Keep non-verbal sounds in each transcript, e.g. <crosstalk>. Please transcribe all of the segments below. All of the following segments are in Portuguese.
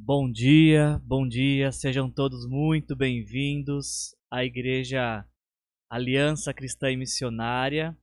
Bom dia, bom dia, sejam todos muito bem-vindos à Igreja Aliança Cristã e Missionária,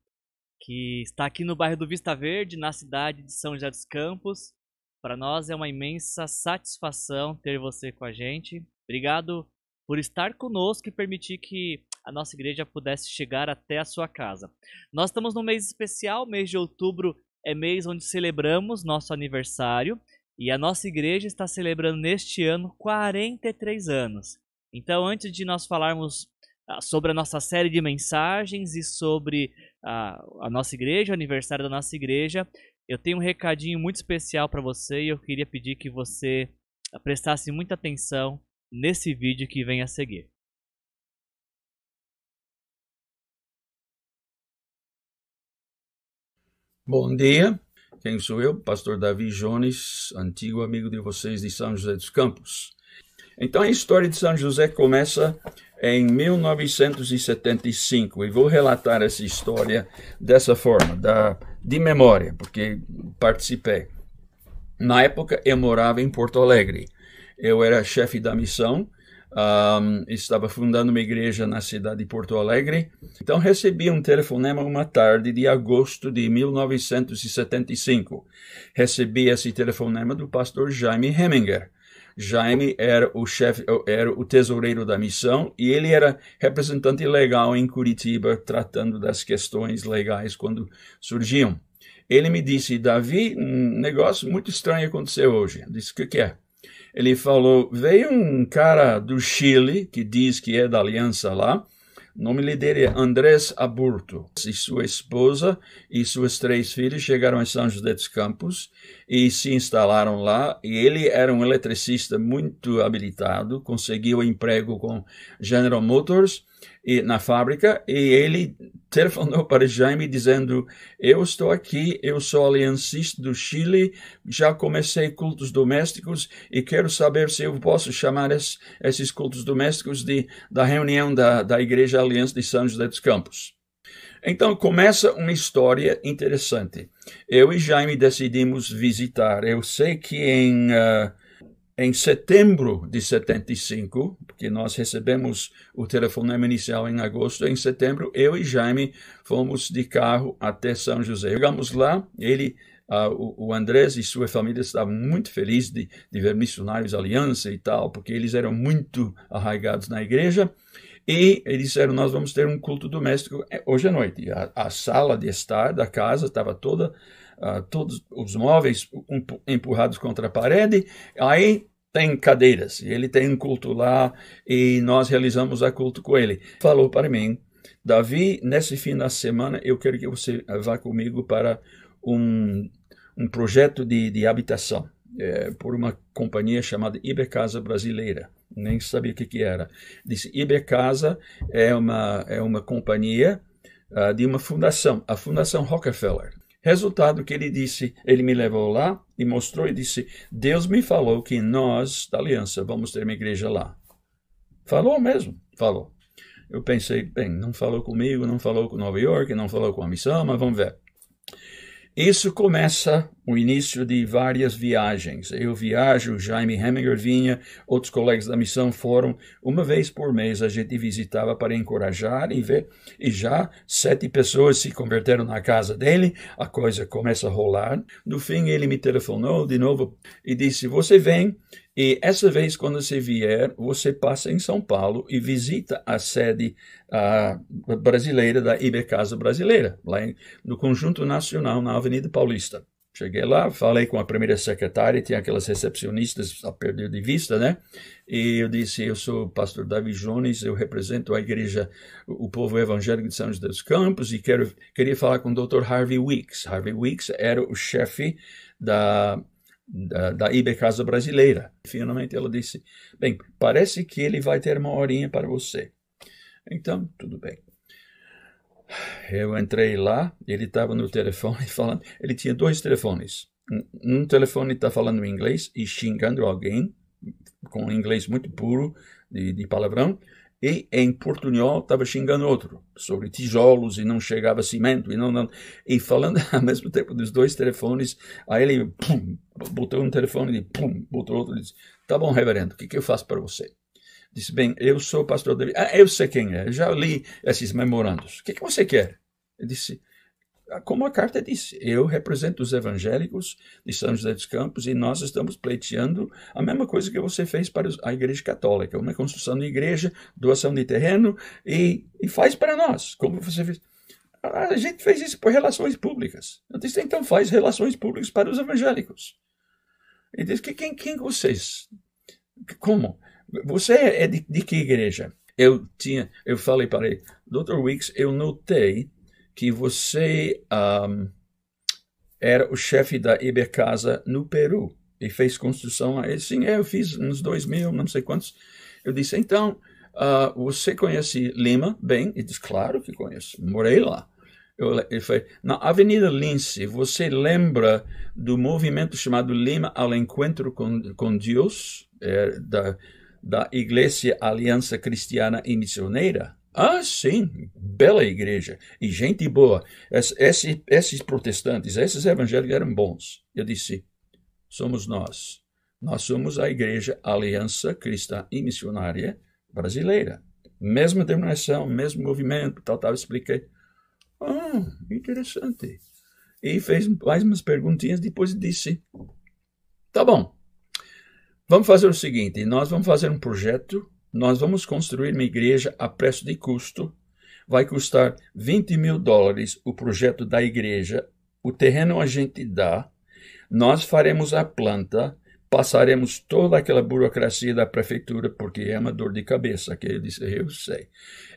que está aqui no bairro do Vista Verde, na cidade de São José dos Campos. Para nós é uma imensa satisfação ter você com a gente. Obrigado por estar conosco e permitir que a nossa igreja pudesse chegar até a sua casa. Nós estamos num mês especial, mês de outubro é mês onde celebramos nosso aniversário e a nossa igreja está celebrando neste ano 43 anos. Então, antes de nós falarmos ah, sobre a nossa série de mensagens e sobre a, a nossa igreja, o aniversário da nossa igreja, eu tenho um recadinho muito especial para você e eu queria pedir que você prestasse muita atenção nesse vídeo que vem a seguir. Bom dia, quem sou eu? Pastor Davi Jones, antigo amigo de vocês de São José dos Campos. Então a história de São José começa em 1975 e vou relatar essa história dessa forma, da, de memória, porque participei. Na época eu morava em Porto Alegre. Eu era chefe da missão um, estava fundando uma igreja na cidade de Porto Alegre. Então recebi um telefonema uma tarde de agosto de 1975. Recebi esse telefonema do pastor Jaime Heminger. Jaime era o chefe, era o tesoureiro da missão e ele era representante legal em Curitiba, tratando das questões legais quando surgiam. Ele me disse, Davi, um negócio muito estranho aconteceu hoje. Eu disse, o que, que é? Ele falou: veio um cara do Chile que diz que é da aliança lá. O nome dele é Andrés Aburto. E sua esposa e suas três filhas chegaram em São José dos Campos e se instalaram lá. E ele era um eletricista muito habilitado, conseguiu emprego com General Motors e, na fábrica e ele telefonou <laughs> para Jaime dizendo: Eu estou aqui, eu sou aliancista do Chile, já comecei cultos domésticos e quero saber se eu posso chamar es, esses cultos domésticos de, da reunião da, da Igreja Aliança de São José dos Campos. Então começa uma história interessante. Eu e Jaime decidimos visitar. Eu sei que em. Uh, em setembro de 75, porque nós recebemos o telefonema inicial em agosto, em setembro, eu e Jaime fomos de carro até São José. Chegamos lá, ele, uh, o, o Andrés e sua família estavam muito felizes de, de ver missionários aliança e tal, porque eles eram muito arraigados na igreja. E eles disseram: Nós vamos ter um culto doméstico eh, hoje à noite. A, a sala de estar da casa estava toda uh, todos os móveis empurrados contra a parede. Aí tem cadeiras, e ele tem um culto lá, e nós realizamos a culto com ele. Falou para mim, Davi, nesse fim da semana, eu quero que você vá comigo para um, um projeto de, de habitação, é, por uma companhia chamada Ibecasa Brasileira. Nem sabia o que, que era. Disse, Ibecasa é uma, é uma companhia uh, de uma fundação, a Fundação Rockefeller. Resultado que ele disse, ele me levou lá e mostrou e disse: Deus me falou que nós, da aliança, vamos ter uma igreja lá. Falou mesmo, falou. Eu pensei, bem, não falou comigo, não falou com Nova York, não falou com a missão, mas vamos ver. Isso começa o início de várias viagens. Eu viajo, Jaime Heminger vinha, outros colegas da missão foram. Uma vez por mês a gente visitava para encorajar e ver. E já sete pessoas se converteram na casa dele, a coisa começa a rolar. No fim, ele me telefonou de novo e disse: Você vem e essa vez, quando você vier, você passa em São Paulo e visita a sede uh, brasileira da Ibecasa Brasileira, lá em, no Conjunto Nacional, na Avenida Paulista. Cheguei lá, falei com a primeira secretária, tinha aquelas recepcionistas a perder de vista, né? E eu disse: Eu sou o pastor Davi Jones, eu represento a igreja, o povo evangélico de São José dos Campos, e quero, queria falar com o Dr. Harvey Weeks. Harvey Weeks era o chefe da da, da Ibecasa brasileira. Finalmente ela disse: Bem, parece que ele vai ter uma horinha para você. Então, tudo bem. Eu entrei lá, ele estava no telefone <laughs> falando. Ele tinha dois telefones. Um, um telefone está falando inglês e xingando alguém, com inglês muito puro, de, de palavrão, e em portunhol estava xingando outro sobre tijolos e não chegava cimento e não, não. E falando <laughs> ao mesmo tempo dos dois telefones aí ele pum, botou um telefone e pum, botou outro e disse tá bom reverendo o que, que eu faço para você? Disse bem eu sou pastor David ah, eu sei quem é já li esses memorandos. O que, que você quer? Ele disse como a carta disse, eu represento os evangélicos de São José dos Campos e nós estamos pleiteando a mesma coisa que você fez para a Igreja Católica, uma construção de igreja, doação de terreno e, e faz para nós, como você fez. A gente fez isso por relações públicas. Eu disse, então faz relações públicas para os evangélicos. Ele disse, quem, quem vocês? Como? Você é de, de que igreja? Eu tinha, eu falei para ele, Dr. Weeks, eu notei que você um, era o chefe da Ibercasa no Peru e fez construção. Ele, Sim, é, eu fiz nos 2000, não sei quantos. Eu disse, então, uh, você conhece Lima bem? Ele disse, claro que conheço, morei lá. Eu, ele foi, na Avenida Lince, você lembra do movimento chamado Lima ao Encontro com, com Deus, é, da, da Igreja Aliança Cristiana e Missioneira? Ah, sim, bela igreja e gente boa. Esses, esses protestantes, esses evangélicos eram bons. Eu disse: somos nós. Nós somos a Igreja Aliança Cristã e Missionária Brasileira. Mesma denominação, mesmo movimento, tal, tal. Expliquei. Ah, interessante. E fez mais umas perguntinhas, depois disse: tá bom, vamos fazer o seguinte: nós vamos fazer um projeto nós vamos construir uma igreja a preço de custo. Vai custar 20 mil dólares o projeto da igreja. O terreno a gente dá. Nós faremos a planta. Passaremos toda aquela burocracia da prefeitura, porque é uma dor de cabeça. Que ele disse, eu sei.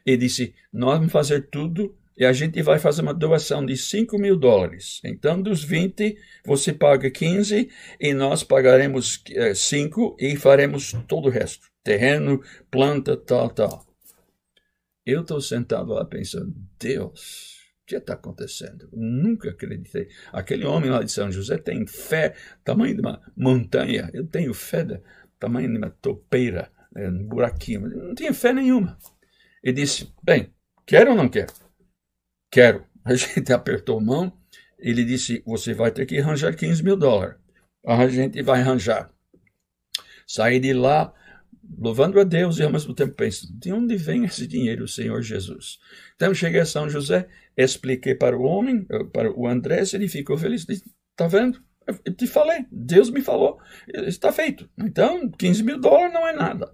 Ele disse, nós vamos fazer tudo e a gente vai fazer uma doação de 5 mil dólares. Então, dos 20, você paga 15 e nós pagaremos 5 eh, e faremos todo o resto terreno, planta, tal, tal. Eu estou sentado lá pensando, Deus, o que está acontecendo? Eu nunca acreditei. Aquele homem lá de São José tem fé, tamanho de uma montanha. Eu tenho fé, do tamanho de uma topeira, né, um buraquinho. Não tinha fé nenhuma. Ele disse, bem, quero ou não quero? Quero. A <laughs> gente apertou a mão. Ele disse, você vai ter que arranjar 15 mil dólares. A gente vai arranjar. Saí de lá, louvando a Deus e ao mesmo tempo penso, de onde vem esse dinheiro, Senhor Jesus? Então cheguei a São José, expliquei para o homem, eh, para o Andrés, ele ficou feliz, disse, tá vendo? Eu te falei, Deus me falou, está feito. Então, 15 mil dólares não é nada.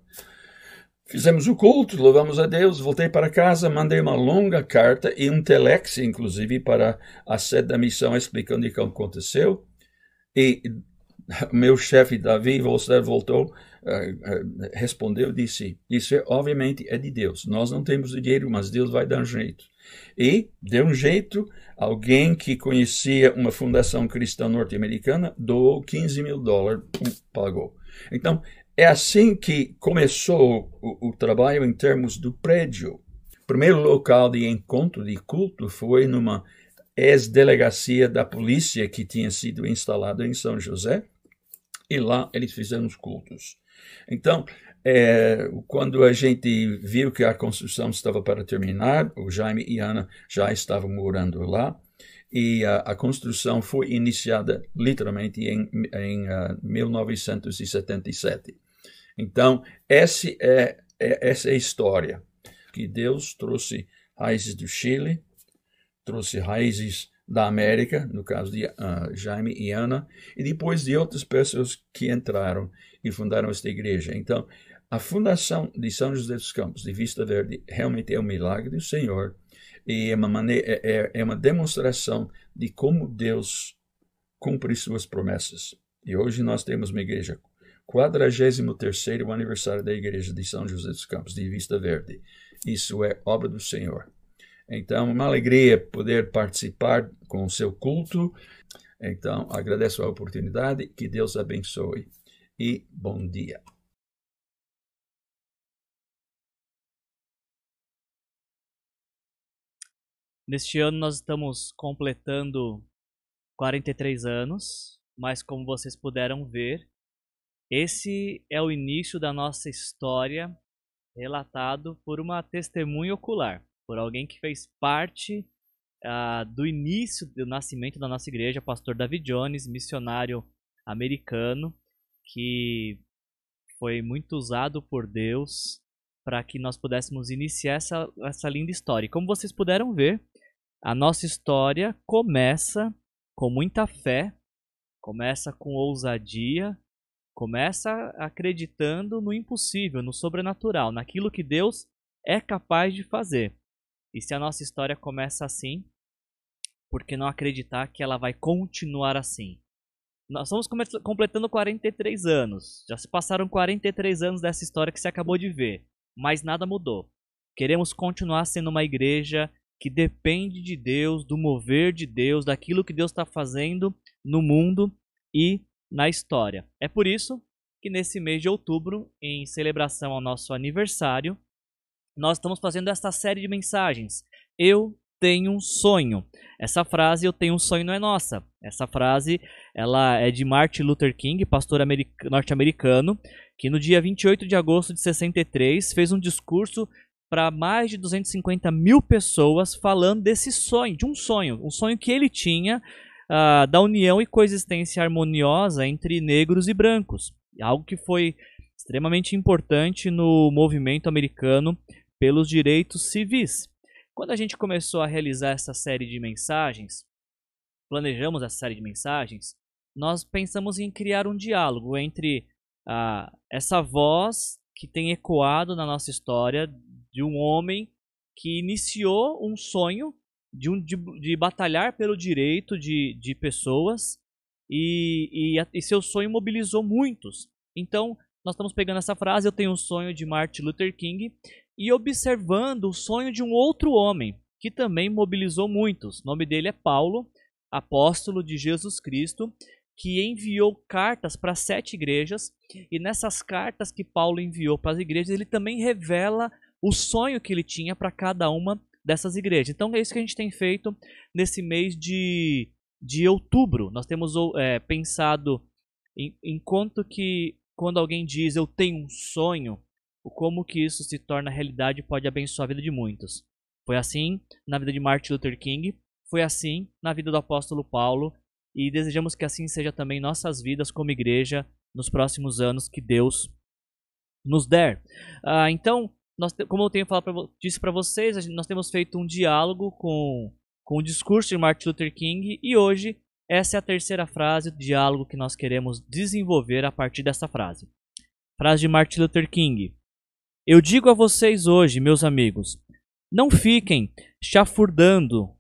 Fizemos o culto, louvamos a Deus, voltei para casa, mandei uma longa carta e um telex, inclusive, para a sede da missão, explicando o que aconteceu. E <laughs> meu chefe, Davi voltou, respondeu disse: Isso é, obviamente é de Deus. Nós não temos dinheiro, mas Deus vai dar um jeito. E deu um jeito. Alguém que conhecia uma fundação cristã norte-americana doou 15 mil dólares, pagou. Então, é assim que começou o, o trabalho em termos do prédio. O primeiro local de encontro de culto foi numa ex-delegacia da polícia que tinha sido instalada em São José, e lá eles fizeram os cultos. Então, é, quando a gente viu que a construção estava para terminar, o Jaime e Ana já estavam morando lá, e a, a construção foi iniciada literalmente em, em uh, 1977. Então, esse é, é, essa é a história, que Deus trouxe raízes do Chile, trouxe raízes da América, no caso de uh, Jaime e Ana, e depois de outras pessoas que entraram e fundaram esta igreja. Então, a fundação de São José dos Campos, de Vista Verde, realmente é um milagre do Senhor e é uma, maneira, é, é, é uma demonstração de como Deus cumpre suas promessas. E hoje nós temos uma igreja 43 aniversário da igreja de São José dos Campos, de Vista Verde. Isso é obra do Senhor. Então, uma alegria poder participar com o seu culto. Então, agradeço a oportunidade, que Deus abençoe e bom dia. Neste ano nós estamos completando 43 anos, mas como vocês puderam ver, esse é o início da nossa história relatado por uma testemunha ocular, por alguém que fez parte uh, do início do nascimento da nossa igreja, pastor David Jones, missionário americano, que foi muito usado por Deus para que nós pudéssemos iniciar essa, essa linda história. E como vocês puderam ver, a nossa história começa com muita fé, começa com ousadia, começa acreditando no impossível, no sobrenatural, naquilo que Deus é capaz de fazer. E se a nossa história começa assim, por que não acreditar que ela vai continuar assim? Nós estamos completando 43 anos. Já se passaram 43 anos dessa história que você acabou de ver, mas nada mudou. Queremos continuar sendo uma igreja que depende de Deus, do mover de Deus, daquilo que Deus está fazendo no mundo e na história. É por isso que nesse mês de outubro, em celebração ao nosso aniversário, nós estamos fazendo esta série de mensagens. Eu tenho um sonho. Essa frase, eu tenho um sonho, não é nossa. Essa frase, ela é de Martin Luther King, pastor norte-americano, que no dia 28 de agosto de 63 fez um discurso para mais de 250 mil pessoas falando desse sonho, de um sonho, um sonho que ele tinha uh, da união e coexistência harmoniosa entre negros e brancos. Algo que foi extremamente importante no movimento americano pelos direitos civis. Quando a gente começou a realizar essa série de mensagens, planejamos essa série de mensagens, nós pensamos em criar um diálogo entre ah, essa voz que tem ecoado na nossa história de um homem que iniciou um sonho de, um, de, de batalhar pelo direito de, de pessoas e, e, e seu sonho mobilizou muitos. Então, nós estamos pegando essa frase, eu tenho um sonho de Martin Luther King, e observando o sonho de um outro homem, que também mobilizou muitos. O nome dele é Paulo, apóstolo de Jesus Cristo, que enviou cartas para sete igrejas, e nessas cartas que Paulo enviou para as igrejas, ele também revela o sonho que ele tinha para cada uma dessas igrejas. Então é isso que a gente tem feito nesse mês de, de outubro. Nós temos é, pensado em, enquanto que quando alguém diz eu tenho um sonho, o como que isso se torna realidade pode abençoar a vida de muitos. Foi assim na vida de Martin Luther King, foi assim na vida do apóstolo Paulo, e desejamos que assim seja também nossas vidas como igreja nos próximos anos que Deus nos der. Ah, então, nós, como eu tenho falado pra, disse para vocês, nós temos feito um diálogo com, com o discurso de Martin Luther King e hoje essa é a terceira frase do diálogo que nós queremos desenvolver a partir dessa frase. Frase de Martin Luther King: eu digo a vocês hoje, meus amigos, não fiquem chafurdando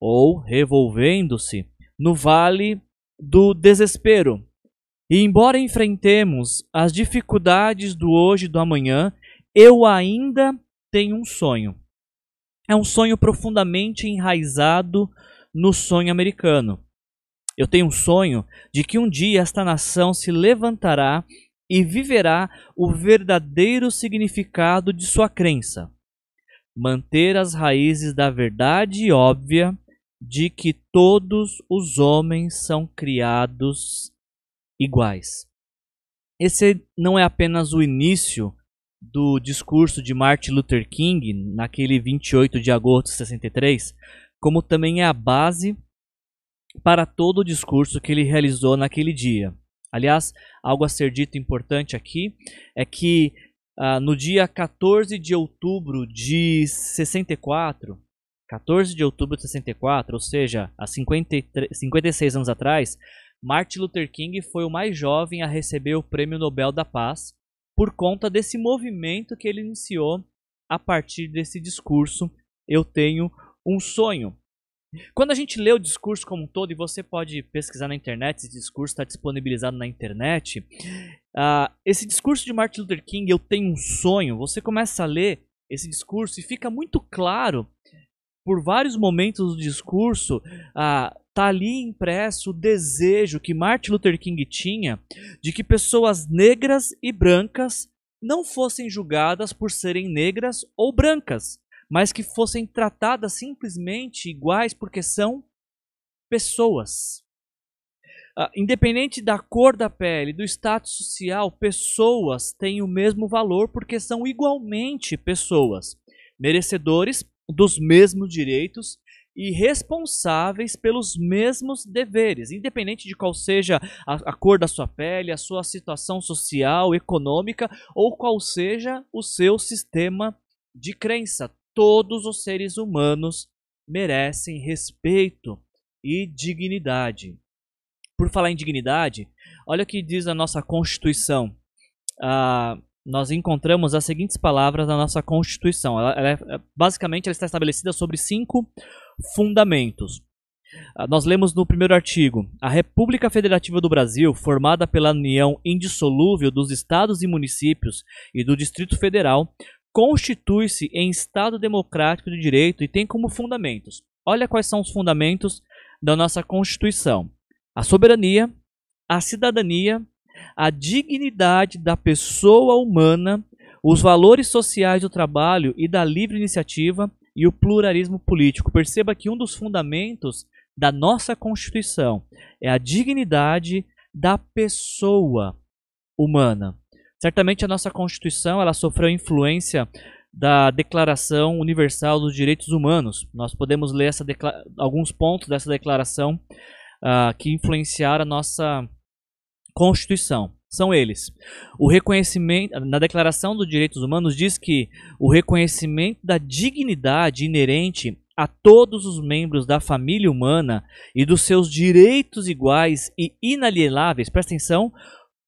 ou revolvendo-se no vale do desespero. E embora enfrentemos as dificuldades do hoje e do amanhã, eu ainda tenho um sonho. É um sonho profundamente enraizado no sonho americano. Eu tenho um sonho de que um dia esta nação se levantará e viverá o verdadeiro significado de sua crença. Manter as raízes da verdade óbvia de que todos os homens são criados iguais. Esse não é apenas o início do discurso de Martin Luther King, naquele 28 de agosto de 63, como também é a base para todo o discurso que ele realizou naquele dia. Aliás, algo a ser dito importante aqui é que ah, no dia 14 de outubro de 64, 14 de outubro de 64, ou seja, há 53, 56 anos atrás, Martin Luther King foi o mais jovem a receber o Prêmio Nobel da Paz por conta desse movimento que ele iniciou a partir desse discurso Eu Tenho um Sonho. Quando a gente lê o discurso como um todo, e você pode pesquisar na internet, esse discurso está disponibilizado na internet. Uh, esse discurso de Martin Luther King, Eu Tenho um Sonho, você começa a ler esse discurso e fica muito claro, por vários momentos do discurso, uh, tá ali impresso o desejo que Martin Luther King tinha de que pessoas negras e brancas não fossem julgadas por serem negras ou brancas, mas que fossem tratadas simplesmente iguais porque são pessoas. uh, independente da cor da pele, do status social, pessoas têm o mesmo valor porque são igualmente pessoas, merecedores dos mesmos direitos e responsáveis pelos mesmos deveres, independente de qual seja a, a, cor da sua pele, a sua situação social, econômica ou qual seja o seu sistema de crença. Todos os seres humanos merecem respeito e dignidade. Por falar em dignidade, olha o que diz a nossa Constituição. Ah, nós encontramos as seguintes palavras na nossa Constituição. Ela, ela é, basicamente, ela está estabelecida sobre cinco fundamentos. Ah, nós lemos no primeiro artigo: a República Federativa do Brasil, formada pela união indissolúvel dos estados e municípios e do Distrito Federal, constitui-se em Estado democrático de direito e tem como fundamentos. Olha quais são os fundamentos da nossa Constituição: a soberania, a cidadania, a dignidade da pessoa humana, os valores sociais do trabalho e da livre iniciativa e o pluralismo político. Perceba que um dos fundamentos da nossa Constituição é a dignidade da pessoa humana. Certamente a nossa Constituição ela sofreu influência da Declaração Universal dos Direitos Humanos. Nós podemos ler alguns pontos dessa declaração uh, que influenciaram a nossa Constituição são eles. O reconhecimento, na Declaração dos Direitos Humanos diz que o reconhecimento da dignidade inerente a todos os membros da família humana e dos seus direitos iguais e inalienáveis, presta atenção,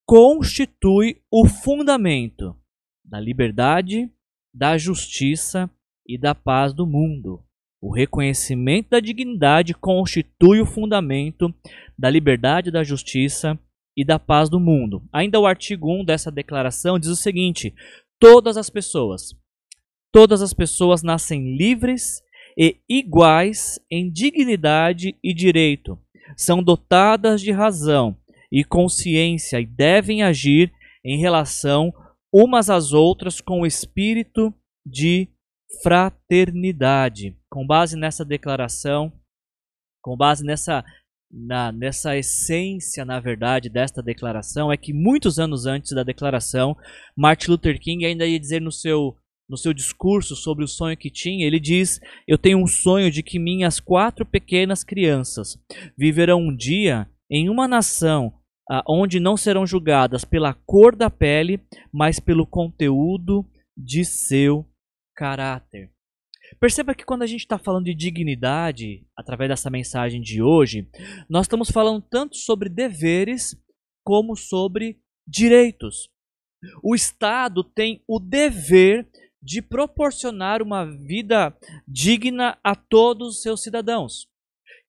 constitui o fundamento da liberdade, da justiça e da paz do mundo. O reconhecimento da dignidade constitui o fundamento da liberdade, da justiça e da paz do mundo. Ainda o artigo 1 dessa declaração diz o seguinte: todas as pessoas, todas as pessoas nascem livres e iguais em dignidade e direito, são dotadas de razão e consciência e devem agir em relação umas às outras com o espírito de fraternidade. Com base nessa declaração, com base nessa na, nessa essência, na verdade, desta declaração é que muitos anos antes da declaração, Martin Luther King ainda ia dizer no seu, no seu discurso sobre o sonho que tinha, ele diz: Eu tenho um sonho de que minhas quatro pequenas crianças viverão um dia em uma nação ah, onde não serão julgadas pela cor da pele, mas pelo conteúdo de seu caráter. Perceba que quando a gente está falando de dignidade, através dessa mensagem de hoje, nós estamos falando tanto sobre deveres como sobre direitos. O Estado tem o dever de proporcionar uma vida digna a todos os seus cidadãos.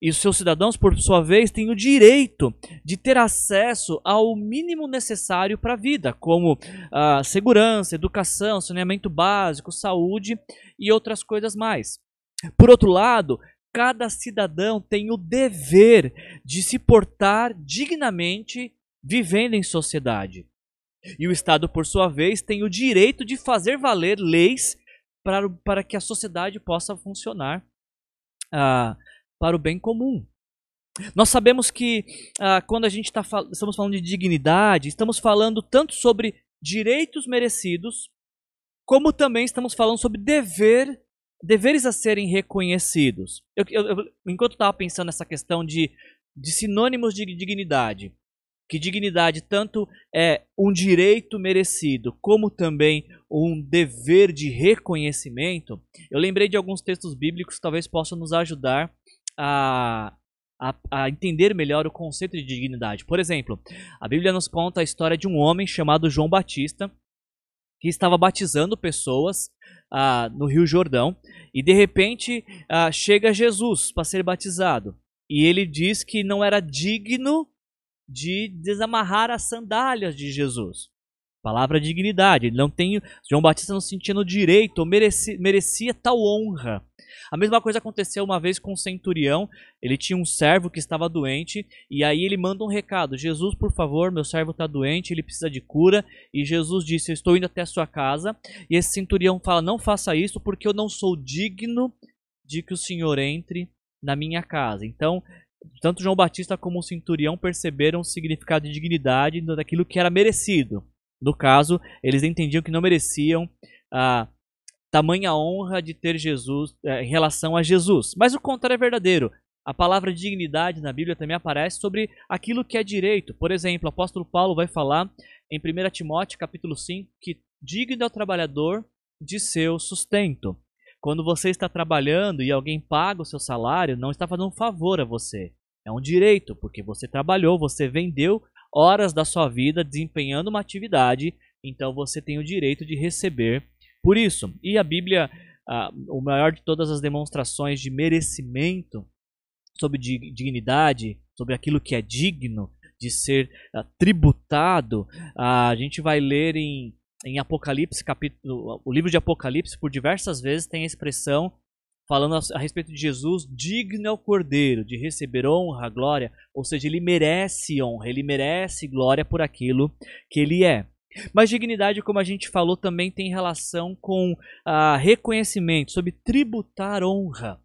E os seus cidadãos, por sua vez, têm o direito de ter acesso ao mínimo necessário para a vida, como uh, segurança, educação, saneamento básico, saúde e outras coisas mais. Por outro lado, cada cidadão tem o dever de se portar dignamente vivendo em sociedade. E o Estado, por sua vez, tem o direito de fazer valer leis para, para que a sociedade possa funcionar. Uh, para o bem comum. Nós sabemos que ah, quando a gente tá fal estamos falando de dignidade, estamos falando tanto sobre direitos merecidos, como também estamos falando sobre dever, deveres a serem reconhecidos. Eu, eu, enquanto estava pensando nessa questão de, de sinônimos de dignidade, que dignidade tanto é um direito merecido, como também um dever de reconhecimento, eu lembrei de alguns textos bíblicos que talvez possam nos ajudar a, a, a, entender melhor o conceito de dignidade. Por exemplo, a Bíblia nos conta a história de um homem chamado João Batista que estava batizando pessoas ah, no Rio Jordão e de repente ah, chega Jesus para ser batizado e ele diz que não era digno de desamarrar as sandálias de Jesus. Palavra dignidade. Ele não tem. João Batista não sentia no direito merecia, merecia tal honra. A mesma coisa aconteceu uma vez com o centurião. Ele tinha um servo que estava doente e aí ele manda um recado: Jesus, por favor, meu servo está doente, ele precisa de cura. E Jesus disse: Eu estou indo até a sua casa. E esse centurião fala: Não faça isso porque eu não sou digno de que o Senhor entre na minha casa. Então tanto João Batista como o centurião perceberam o significado de dignidade daquilo que era merecido. No caso, eles entendiam que não mereciam a tamanha honra de ter Jesus é, em relação a Jesus. Mas o contrário é verdadeiro. A palavra dignidade na Bíblia também aparece sobre aquilo que é direito. Por exemplo, o apóstolo Paulo vai falar em 1 Timóteo capítulo 5 que digno é o trabalhador de seu sustento. Quando você está trabalhando e alguém paga o seu salário, não está fazendo um favor a você. É um direito, porque você trabalhou, você vendeu horas da sua vida desempenhando uma atividade, então você tem o direito de receber por isso. E a Bíblia, o maior de todas as demonstrações de merecimento sobre dignidade, sobre aquilo que é digno de ser tributado, a gente vai ler em em Apocalipse, capítulo, o livro de Apocalipse, por diversas vezes tem a expressão falando a, respeito de Jesus, digno é o Cordeiro de receber honra, glória, ou seja, ele merece honra, ele merece glória por aquilo que ele é. Mas dignidade, como a gente falou, também tem relação com ah, reconhecimento, sobre tributar honra.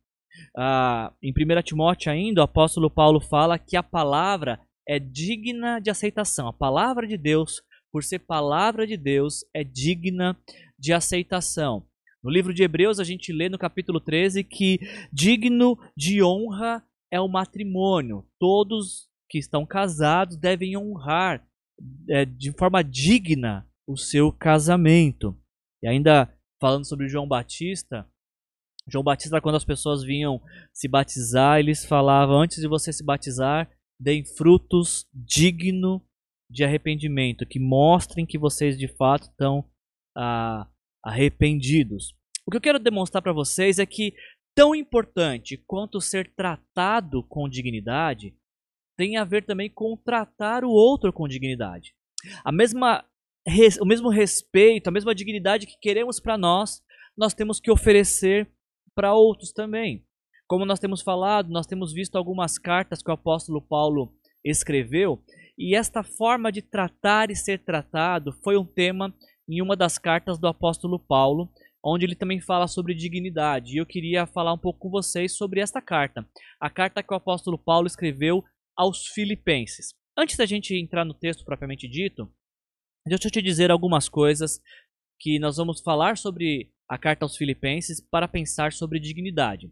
Ah, em 1 Timóteo ainda, o apóstolo Paulo fala que a palavra é digna de aceitação. A palavra de Deus por ser palavra de Deus, é digna de aceitação. No livro de Hebreus, a gente lê no capítulo 13 que digno de honra é o matrimônio. Todos que estão casados devem honrar é, de forma digna o seu casamento. E ainda falando sobre João Batista, João Batista, quando as pessoas vinham se batizar, eles falavam: antes de você se batizar, deem frutos digno de arrependimento, que mostrem que vocês de fato estão ah, arrependidos. O que eu quero demonstrar para vocês é que, tão importante quanto ser tratado com dignidade, tem a ver também com tratar o outro com dignidade. A mesma, o mesmo respeito, a mesma dignidade que queremos para nós, nós temos que oferecer para outros também. Como nós temos falado, nós temos visto algumas cartas que o apóstolo Paulo escreveu e esta forma de tratar e ser tratado foi um tema em uma das cartas do apóstolo Paulo, onde ele também fala sobre dignidade. E eu queria falar um pouco com vocês sobre esta carta, a carta que o apóstolo Paulo escreveu aos Filipenses. Antes da gente entrar no texto propriamente dito, deixa eu te dizer algumas coisas que nós vamos falar sobre a carta aos Filipenses para pensar sobre dignidade.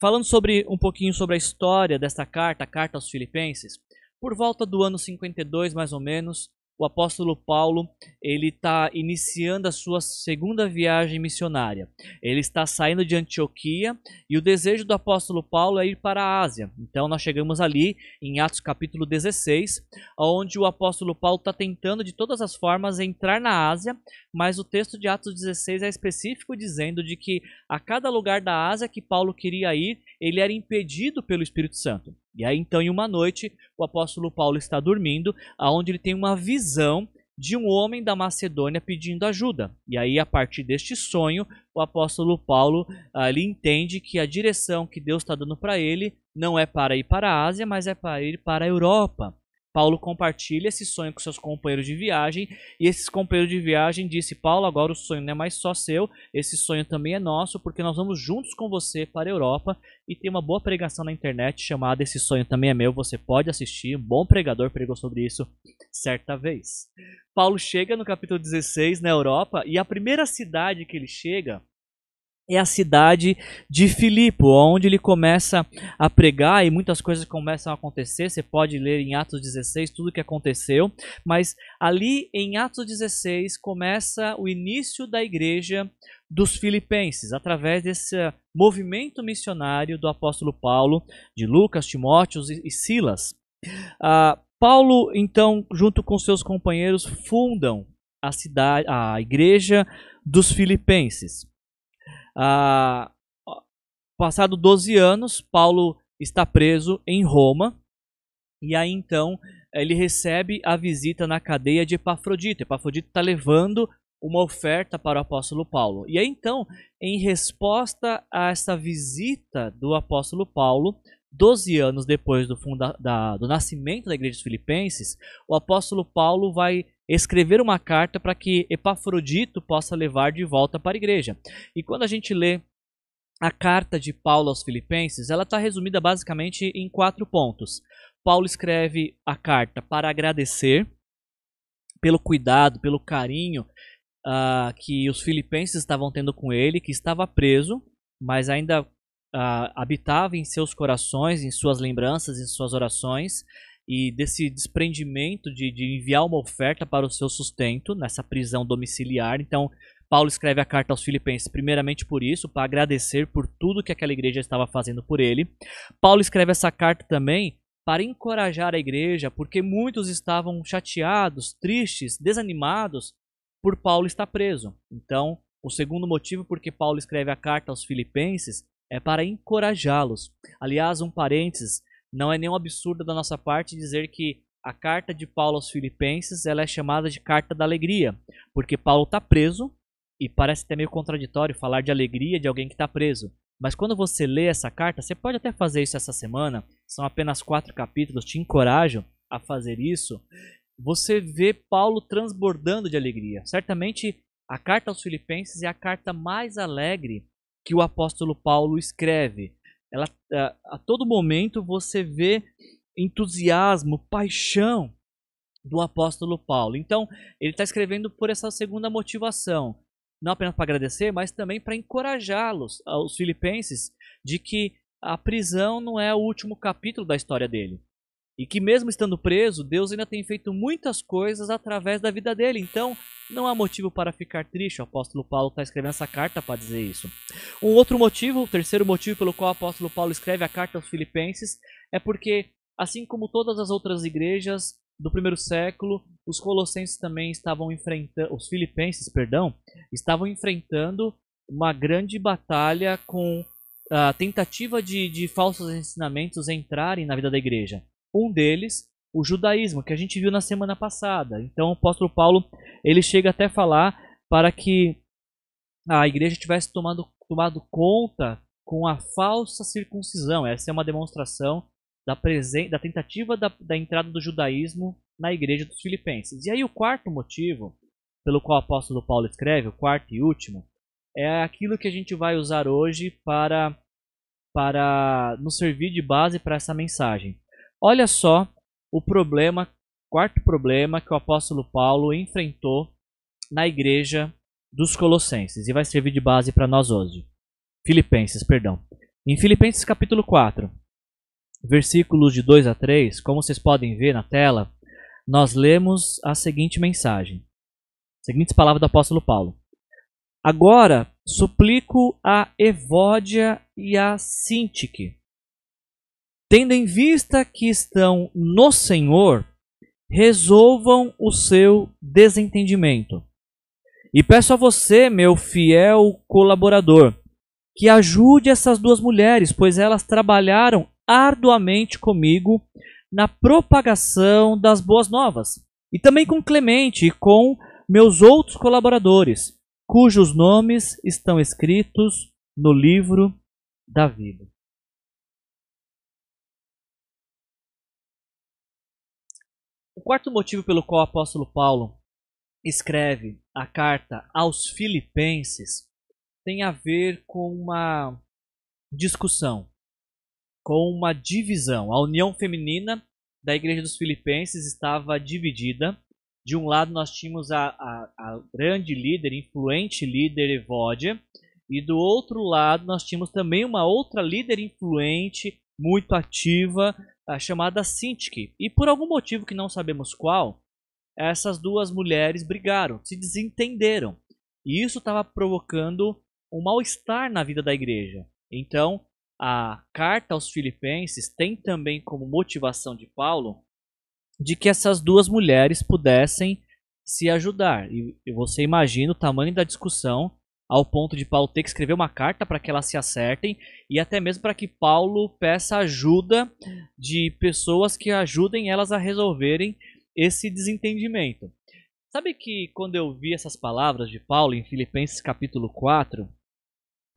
Falando sobre um pouquinho sobre a história desta carta, a carta aos Filipenses, por volta do ano 52, mais ou menos, o apóstolo Paulo ele está iniciando a sua segunda viagem missionária. Ele está saindo de Antioquia e o desejo do apóstolo Paulo é ir para a Ásia. Então nós chegamos ali em Atos capítulo 16, onde o apóstolo Paulo está tentando de todas as formas entrar na Ásia, mas o texto de Atos 16 é específico dizendo de que a cada lugar da Ásia que Paulo queria ir, ele era impedido pelo Espírito Santo. E aí então em uma noite o apóstolo Paulo está dormindo, aonde ele tem uma visão de um homem da Macedônia pedindo ajuda. E aí a partir deste sonho, o apóstolo Paulo ali entende que a direção que Deus está dando para ele não é para ir para a Ásia, mas é para ir para a Europa. Paulo compartilha esse sonho com seus companheiros de viagem e esses companheiros de viagem disse: Paulo, agora o sonho não é mais só seu, esse sonho também é nosso, porque nós vamos juntos com você para a Europa e tem uma boa pregação na internet chamada Esse sonho também é meu. Você pode assistir. Um bom pregador pregou sobre isso certa vez. Paulo chega no capítulo 16 na Europa e a primeira cidade que ele chega é a cidade de Filipe, onde ele começa a pregar e muitas coisas começam a acontecer. Você pode ler em Atos 16 tudo o que aconteceu, mas ali em Atos 16 começa o início da igreja dos filipenses, através desse movimento missionário do apóstolo Paulo, de Lucas, Timóteo e Silas. Uh, Paulo, então, junto com seus companheiros, fundam a cidade, a igreja dos filipenses. Ah, passado 12 anos, Paulo está preso em Roma. E aí então ele recebe a visita na cadeia de Epafrodito. Epafrodito está levando uma oferta para o apóstolo Paulo. E aí então, em resposta a essa visita do apóstolo Paulo, 12 anos depois do, funda da, do nascimento da igreja dos Filipenses, o apóstolo Paulo vai escrever uma carta para que Epafrodito possa levar de volta para a igreja. E quando a gente lê a carta de Paulo aos Filipenses, ela está resumida basicamente em quatro pontos. Paulo escreve a carta para agradecer pelo cuidado, pelo carinho uh, que os filipenses estavam tendo com ele, que estava preso, mas ainda uh, habitava em seus corações, em suas lembranças, em suas orações, e desse desprendimento de, de enviar uma oferta para o seu sustento nessa prisão domiciliar. Então, Paulo escreve a carta aos Filipenses, primeiramente por isso, para agradecer por tudo que aquela igreja estava fazendo por ele. Paulo escreve essa carta também para encorajar a igreja, porque muitos estavam chateados, tristes, desanimados por Paulo estar preso. Então, o segundo motivo por que Paulo escreve a carta aos Filipenses é para encorajá-los. Aliás, um parênteses, não é nenhum absurdo da nossa parte dizer que a carta de Paulo aos Filipenses ela é chamada de carta da alegria, porque Paulo está preso e parece até meio contraditório falar de alegria de alguém que está preso. Mas quando você lê essa carta, você pode até fazer isso essa semana, são apenas quatro capítulos, te encorajo a fazer isso. Você vê Paulo transbordando de alegria. Certamente a carta aos Filipenses é a carta mais alegre que o apóstolo Paulo escreve. Ela, a, a todo momento você vê entusiasmo, paixão do apóstolo Paulo. Então, ele está escrevendo por essa segunda motivação não apenas para agradecer, mas também para encorajá-los, os filipenses, de que a prisão não é o último capítulo da história dele. E que mesmo estando preso, Deus ainda tem feito muitas coisas através da vida dele. Então, não há motivo para ficar triste. O apóstolo Paulo está escrevendo essa carta para dizer isso. Um outro motivo, o terceiro motivo pelo qual o apóstolo Paulo escreve a carta aos Filipenses, é porque, assim como todas as outras igrejas, do primeiro século, os colossenses também estavam enfrentando, os filipenses, perdão, estavam enfrentando uma grande batalha com a tentativa de, de falsos ensinamentos entrarem na vida da igreja. Um deles, o judaísmo, que a gente viu na semana passada. Então, o apóstolo Paulo ele chega até a falar para que a igreja tivesse tomado, tomado conta com a falsa circuncisão. Essa é uma demonstração da, presen da tentativa da, da entrada do judaísmo na igreja dos filipenses. E aí o quarto motivo pelo qual o apóstolo Paulo escreve, o quarto e último, é aquilo que a gente vai usar hoje para, para nos servir de base para essa mensagem. Olha só o problema, quarto problema que o apóstolo Paulo enfrentou na igreja dos Colossenses e vai servir de base para nós hoje. Filipenses, perdão. Em Filipenses capítulo 4, versículos de 2 a 3, como vocês podem ver na tela, nós lemos a seguinte mensagem. Seguintes palavras do apóstolo Paulo. Agora suplico a Evódia e a Sintique, tendo em vista que estão no Senhor, resolvam o seu desentendimento. E peço a você, meu fiel colaborador, que ajude essas duas mulheres, pois elas trabalharam arduamente comigo na propagação das boas novas, e também com Clemente e com meus outros colaboradores, cujos nomes estão escritos no livro da vida. Quarto motivo pelo qual o apóstolo Paulo escreve a carta aos Filipenses tem a ver com uma discussão com uma divisão. A união feminina da Igreja dos Filipenses estava dividida. De um lado, nós tínhamos a, a, a grande líder, influente líder Evódia, e do outro lado, nós tínhamos também uma outra líder influente, muito ativa, chamada Sintique. E por algum motivo que não sabemos qual, essas duas mulheres brigaram, se desentenderam. E isso estava provocando um mal-estar na vida da igreja. Então, a carta aos Filipenses tem também como motivação de Paulo de que essas duas mulheres pudessem se ajudar. E você imagina o tamanho da discussão ao ponto de Paulo ter que escrever uma carta para que elas se acertem e até mesmo para que Paulo peça ajuda de pessoas que ajudem elas a resolverem esse desentendimento. Sabe que quando eu vi essas palavras de Paulo em Filipenses capítulo 4,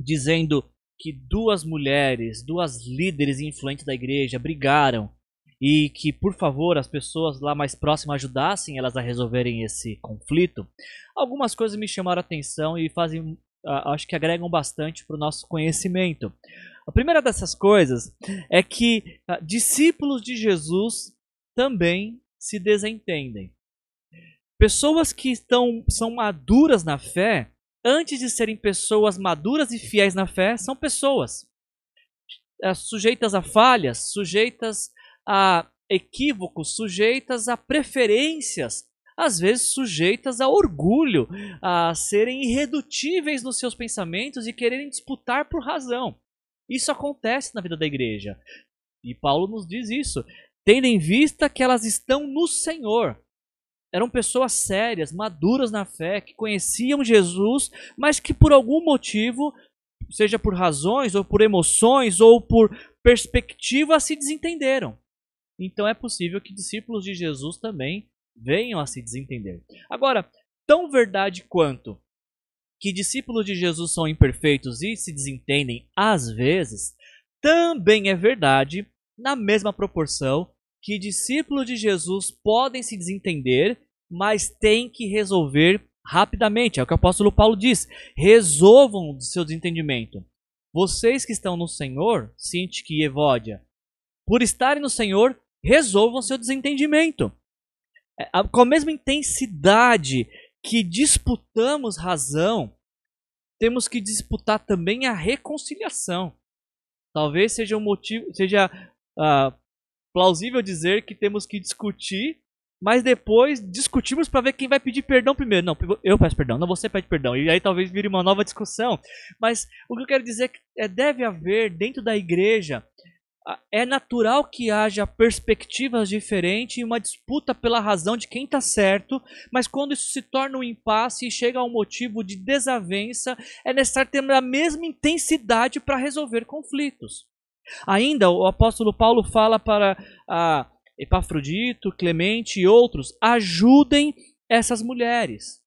dizendo que duas mulheres, duas líderes influentes da igreja brigaram e que, por favor, as pessoas lá mais próximas ajudassem elas a resolverem esse conflito, algumas coisas me chamaram a atenção e fazem acho que agregam bastante para o nosso conhecimento. A primeira dessas coisas é que uh, discípulos de Jesus também se desentendem. Pessoas que estão, são maduras na fé, antes de serem pessoas maduras e fiéis na fé, são pessoas uh, sujeitas a falhas, sujeitas a equívocos, sujeitas a preferências, às vezes sujeitas a orgulho, a serem irredutíveis nos seus pensamentos e quererem disputar por razão. Isso acontece na vida da igreja. E Paulo nos diz isso, tendo em vista que elas estão no Senhor. Eram pessoas sérias, maduras na fé, que conheciam Jesus, mas que por algum motivo, seja por razões, ou por emoções, ou por perspectiva, se desentenderam. Então é possível que discípulos de Jesus também venham a se desentender. Agora, tão verdade quanto que discípulos de Jesus são imperfeitos e se desentendem às vezes, também é verdade, na mesma proporção, que discípulos de Jesus podem se desentender, mas têm que resolver rapidamente. É o que o apóstolo Paulo diz: resolvam o seu desentendimento. Vocês que estão no Senhor, Sinti e Evódia, por estarem no Senhor, resolvam seu desentendimento. É, com a mesma intensidade que disputamos razão, temos que disputar também a reconciliação. Talvez seja um motivo, seja uh, plausível dizer que temos que discutir, mas depois discutimos para ver quem vai pedir perdão primeiro. Não, eu peço perdão, não você pede perdão. E aí talvez vire uma nova discussão. Mas o que eu quero dizer é que é, deve haver dentro da igreja é natural que haja perspectivas diferentes e uma disputa pela razão de quem está certo, mas quando isso se torna um impasse e chega a um motivo de desavença, é necessário ter a mesma intensidade para resolver conflitos. Ainda, o apóstolo Paulo fala para a Epafrodito, Clemente e outros: ajudem essas mulheres.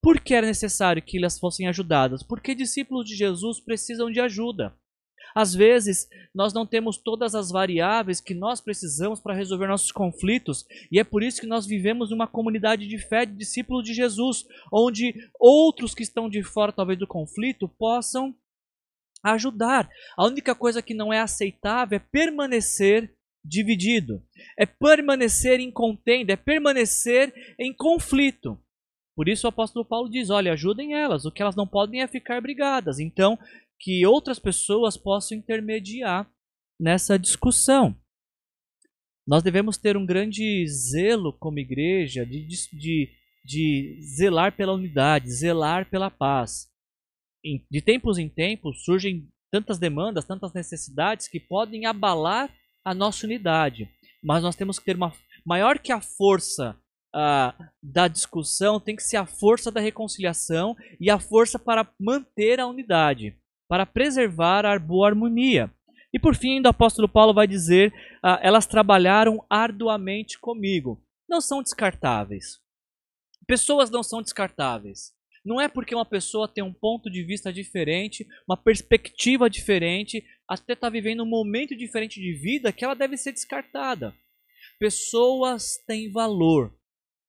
Por que era necessário que elas fossem ajudadas? Porque discípulos de Jesus precisam de ajuda. Às vezes, nós não temos todas as variáveis que nós precisamos para resolver nossos conflitos, e é por isso que nós vivemos numa comunidade de fé de discípulos de Jesus, onde outros que estão de fora, talvez, do conflito, possam ajudar. A única coisa que não é aceitável é permanecer dividido, é permanecer em contenda, é permanecer em conflito. Por isso o apóstolo Paulo diz: olha, ajudem elas, o que elas não podem é ficar brigadas. Então, que outras pessoas possam intermediar nessa discussão. Nós devemos ter um grande zelo como igreja de, de, de zelar pela unidade, zelar pela paz. De tempos em tempos surgem tantas demandas, tantas necessidades que podem abalar a nossa unidade. Mas nós temos que ter uma. Maior que a força da discussão, tem que ser a força da reconciliação e a força para manter a unidade para preservar a boa harmonia. E por fim, o apóstolo Paulo vai dizer: ah, elas trabalharam arduamente comigo. Não são descartáveis. Pessoas não são descartáveis. Não é porque uma pessoa tem um ponto de vista diferente, uma perspectiva diferente, até está vivendo um momento diferente de vida que ela deve ser descartada. Pessoas têm valor,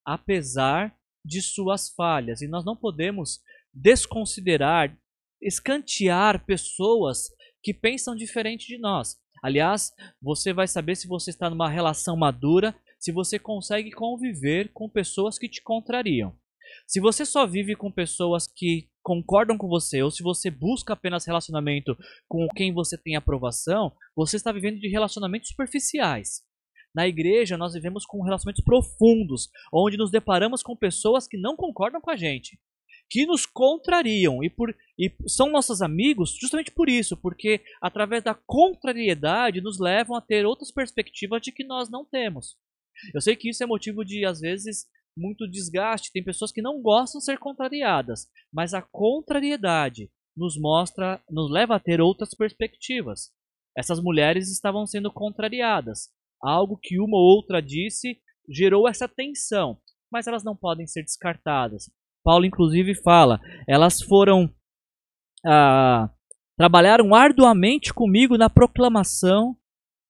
apesar de suas falhas, e nós não podemos desconsiderar, escantear pessoas que pensam diferente de nós. Aliás, você vai saber se você está numa relação madura, se você consegue conviver com pessoas que te contrariam. Se você só vive com pessoas que concordam com você, ou se você busca apenas relacionamento com quem você tem aprovação, você está vivendo de relacionamentos superficiais. Na igreja, nós vivemos com relacionamentos profundos, onde nos deparamos com pessoas que não concordam com a gente que nos contrariam e, por, e são nossos amigos justamente por isso, porque através da contrariedade nos levam a ter outras perspectivas de que nós não temos. Eu sei que isso é motivo de, às vezes, muito desgaste. Tem pessoas que não gostam de ser contrariadas, mas a contrariedade nos mostra, nos leva a ter outras perspectivas. Essas mulheres estavam sendo contrariadas. Algo que uma ou outra disse gerou essa tensão, mas elas não podem ser descartadas. Paulo, inclusive, fala: elas foram. Ah, trabalharam arduamente comigo na proclamação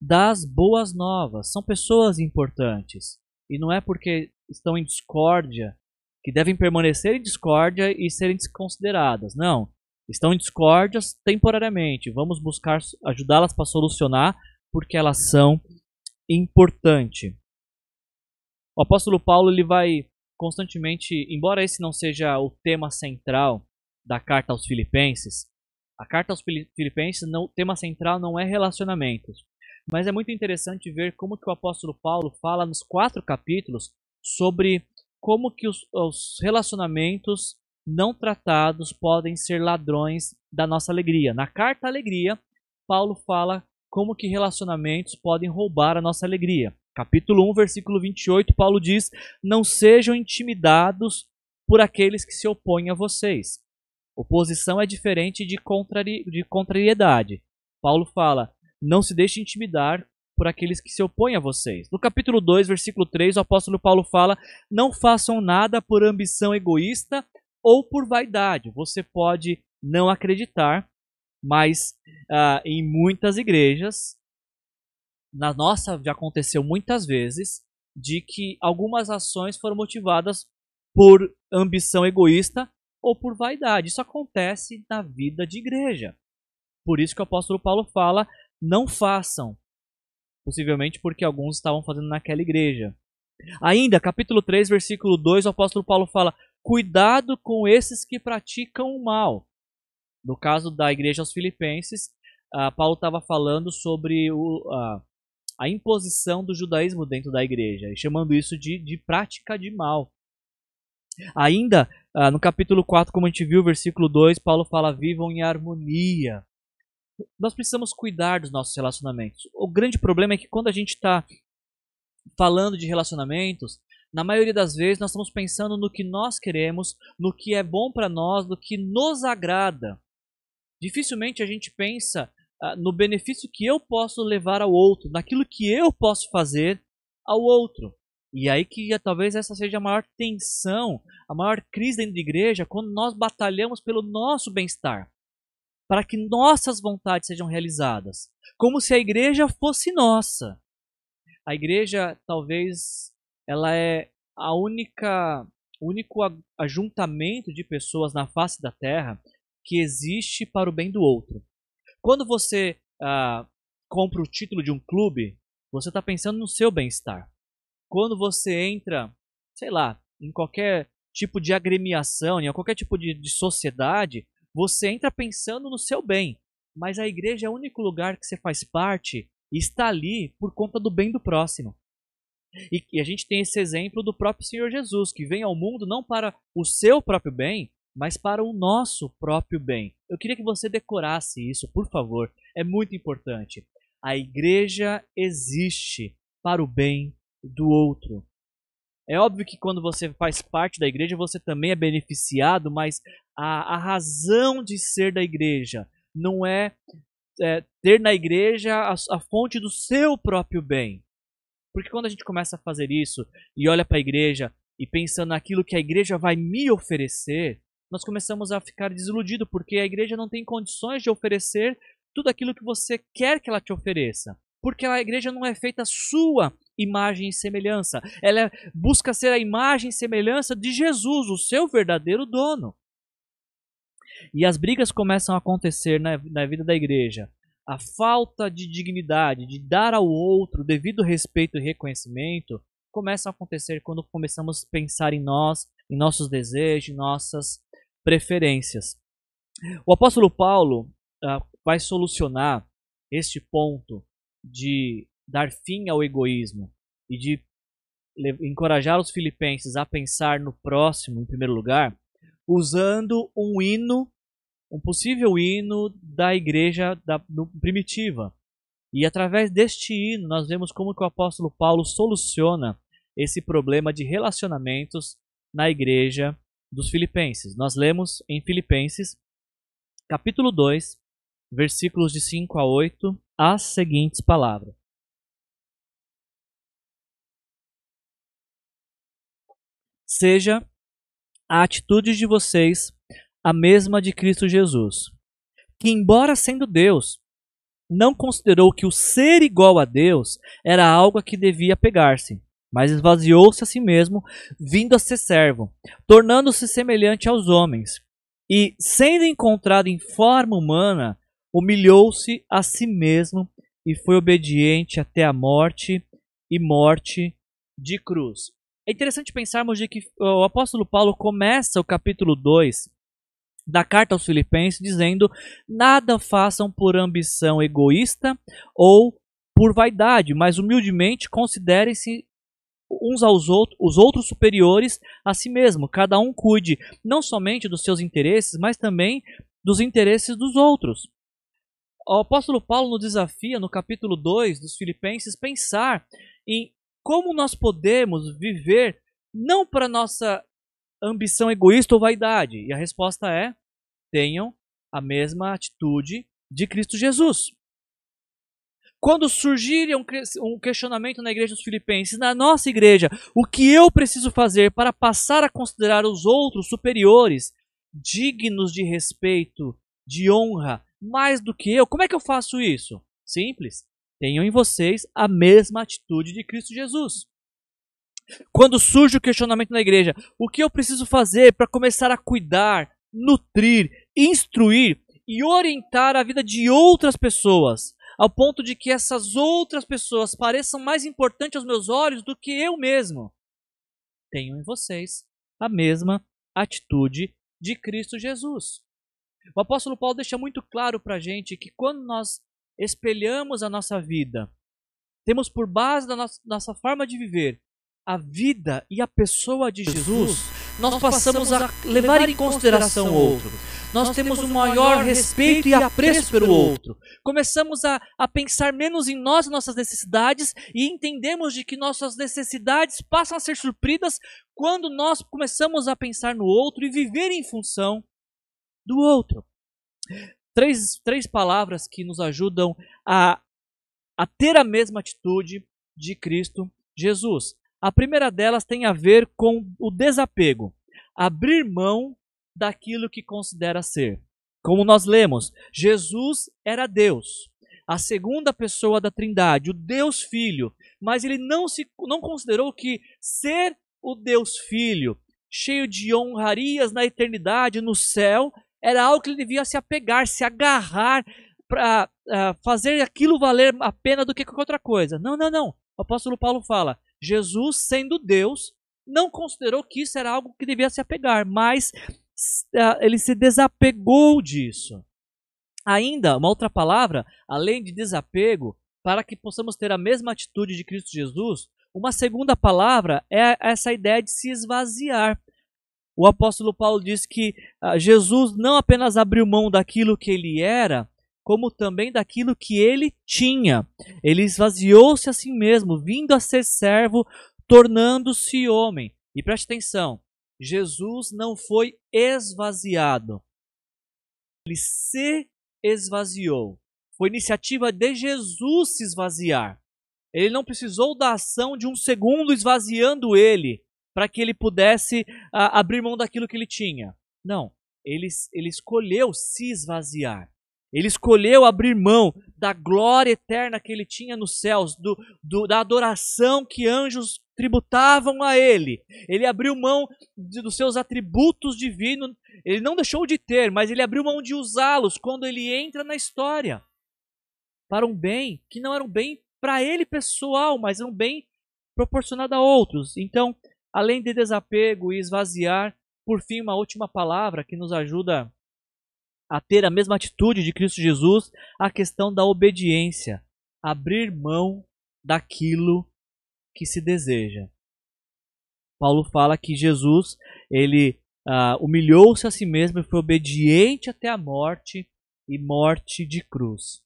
das boas novas. São pessoas importantes. E não é porque estão em discórdia que devem permanecer em discórdia e serem desconsideradas. Não. Estão em discórdias temporariamente. Vamos buscar ajudá-las para solucionar, porque elas são importantes. O apóstolo Paulo ele vai constantemente, embora esse não seja o tema central da carta aos Filipenses, a carta aos Filipenses, o tema central não é relacionamentos. Mas é muito interessante ver como que o apóstolo Paulo fala nos quatro capítulos sobre como que os, os relacionamentos não tratados podem ser ladrões da nossa alegria. Na carta Alegria, Paulo fala como que relacionamentos podem roubar a nossa alegria. Capítulo 1, versículo 28, Paulo diz: Não sejam intimidados por aqueles que se opõem a vocês. Oposição é diferente de, contrari de contrariedade. Paulo fala: Não se deixe intimidar por aqueles que se opõem a vocês. No capítulo 2, versículo 3, o apóstolo Paulo fala: Não façam nada por ambição egoísta ou por vaidade. Você pode não acreditar, mas uh, em muitas igrejas na nossa já aconteceu muitas vezes de que algumas ações foram motivadas por ambição egoísta ou por vaidade. Isso acontece na vida de igreja. Por isso que o apóstolo Paulo fala: não façam. Possivelmente porque alguns estavam fazendo naquela igreja. Ainda, capítulo 3, versículo 2, o apóstolo Paulo fala: cuidado com esses que praticam o mal. No caso da igreja aos Filipenses, uh, Paulo estava falando sobre o, uh, a imposição do judaísmo dentro da igreja, chamando isso de, de prática de mal. Ainda ah, no capítulo 4, como a gente viu, versículo 2, Paulo fala: vivam em harmonia. Nós precisamos cuidar dos nossos relacionamentos. O grande problema é que quando a gente está falando de relacionamentos, na maioria das vezes nós estamos pensando no que nós queremos, no que é bom para nós, no que nos agrada. Dificilmente a gente pensa no benefício que eu posso levar ao outro, naquilo que eu posso fazer ao outro. E aí que talvez essa seja a maior tensão, a maior crise dentro da igreja, quando nós batalhamos pelo nosso bem-estar, para que nossas vontades sejam realizadas, como se a igreja fosse nossa. A igreja talvez ela é a única único ajuntamento de pessoas na face da terra que existe para o bem do outro. Quando você ah, compra o título de um clube, você está pensando no seu bem-estar. Quando você entra, sei lá, em qualquer tipo de agremiação, em qualquer tipo de, de sociedade, você entra pensando no seu bem. Mas a igreja é o único lugar que você faz parte e está ali por conta do bem do próximo. E, a gente tem esse exemplo do próprio Senhor Jesus, que vem ao mundo não para o seu próprio bem, mas para o nosso próprio bem. Eu queria que você decorasse isso, por favor. É muito importante. A igreja existe para o bem do outro. É óbvio que quando você faz parte da igreja, você também é beneficiado, mas a, a razão de ser da igreja não é, é ter na igreja a, a fonte do seu próprio bem. Porque quando a gente começa a fazer isso e olha para a igreja e pensando naquilo que a igreja vai me oferecer, nós começamos a ficar desiludidos porque a igreja não tem condições de oferecer tudo aquilo que você quer que ela te ofereça. Porque a igreja não é feita sua imagem e semelhança. Ela é, busca ser a imagem e semelhança de Jesus, o seu verdadeiro dono. E as brigas começam a acontecer na, na vida da igreja. A falta de dignidade, de dar ao outro devido respeito e reconhecimento, começam a acontecer quando começamos a pensar em nós, em nossos desejos, em nossas preferências. O apóstolo Paulo uh, vai solucionar este ponto de dar fim ao egoísmo e de encorajar os filipenses a pensar no próximo em primeiro lugar, usando um hino, um possível hino da igreja da, no, primitiva. E através deste hino nós vemos como que o apóstolo Paulo soluciona esse problema de relacionamentos na igreja dos Filipenses. Nós lemos em Filipenses, capítulo 2, versículos de 5 a 8, as seguintes palavras: Seja a atitude de vocês a mesma de Cristo Jesus, que, embora sendo Deus, não considerou que o ser igual a Deus era algo a que devia pegar-se mas esvaziou-se a si mesmo, vindo a ser servo, tornando-se semelhante aos homens. e, sendo encontrado em forma humana, humilhou-se a si mesmo e foi obediente até a morte e morte de cruz. É interessante pensarmos de que o apóstolo Paulo começa o capítulo 2 da carta aos Filipenses dizendo: Nada façam por ambição egoísta ou por vaidade, mas humildemente considerem-se uns aos outros, os outros superiores a si mesmo. Cada um cuide não somente dos seus interesses, mas também dos interesses dos outros. O apóstolo Paulo nos desafia, no capítulo 2 dos Filipenses, pensar em como nós podemos viver não para nossa ambição egoísta ou vaidade. E a resposta é: tenham a mesma atitude de Cristo Jesus. Quando surgir um questionamento na igreja dos Filipenses, na nossa igreja, o que eu preciso fazer para passar a considerar os outros superiores, dignos de respeito, de honra, mais do que eu, como é que eu faço isso? Simples. Tenham em vocês a mesma atitude de Cristo Jesus. Quando surge o questionamento na igreja, o que eu preciso fazer para começar a cuidar, nutrir, instruir e orientar a vida de outras pessoas? Ao ponto de que essas outras pessoas pareçam mais importantes aos meus olhos do que eu mesmo. Tenham em vocês a mesma atitude de Cristo Jesus. O apóstolo Paulo deixa muito claro para a gente que quando nós espelhamos a nossa vida, temos por base da nossa, nossa forma de viver a vida e a pessoa de Jesus, nós passamos a levar em consideração o outro nós temos um maior respeito e apreço pelo outro. Começamos a, a pensar menos em nós e nossas necessidades e entendemos de que nossas necessidades passam a ser supridas quando nós começamos a pensar no outro e viver em função do outro. Três, três palavras que nos ajudam a, a ter a mesma atitude de Cristo Jesus. A primeira delas tem a ver com o desapego. Abrir mão daquilo que considera ser. Como nós lemos, Jesus era Deus, a segunda pessoa da Trindade, o Deus Filho, mas ele não se não considerou que ser o Deus Filho, cheio de honrarias na eternidade, no céu, era algo que ele devia se apegar, se agarrar para uh, ah, fazer aquilo valer a pena do que qualquer outra coisa. Não, não, não. O apóstolo Paulo fala: Jesus, sendo Deus, não considerou que isso era algo que devia se apegar, mas ele se desapegou disso. Ainda, uma outra palavra, além de desapego, para que possamos ter a mesma atitude de Cristo Jesus, uma segunda palavra é essa ideia de se esvaziar. O apóstolo Paulo diz que uh, Jesus não apenas abriu mão daquilo que ele era, como também daquilo que ele tinha. Ele esvaziou-se a si mesmo, vindo a ser servo, tornando-se homem. E preste atenção: Jesus não foi esvaziado. Ele se esvaziou. Foi iniciativa de Jesus se esvaziar. Ele não precisou da ação de um segundo esvaziando ele para que ele pudesse a, abrir mão daquilo que ele tinha. Não, ele, ele escolheu se esvaziar. Ele escolheu abrir mão da glória eterna que ele tinha nos céus, do, do, da adoração que anjos tributavam a ele. Ele abriu mão de, dos seus atributos divinos. Ele não deixou de ter, mas ele abriu mão de usá-los quando ele entra na história para um bem que não era um bem para ele pessoal, mas um bem proporcionado a outros. Então, além de desapego e esvaziar, por fim, uma última palavra que nos ajuda a ter a mesma atitude de Cristo Jesus, a questão da obediência, abrir mão daquilo que se deseja. Paulo fala que Jesus ele uh, humilhou-se a si mesmo e foi obediente até a morte e morte de cruz.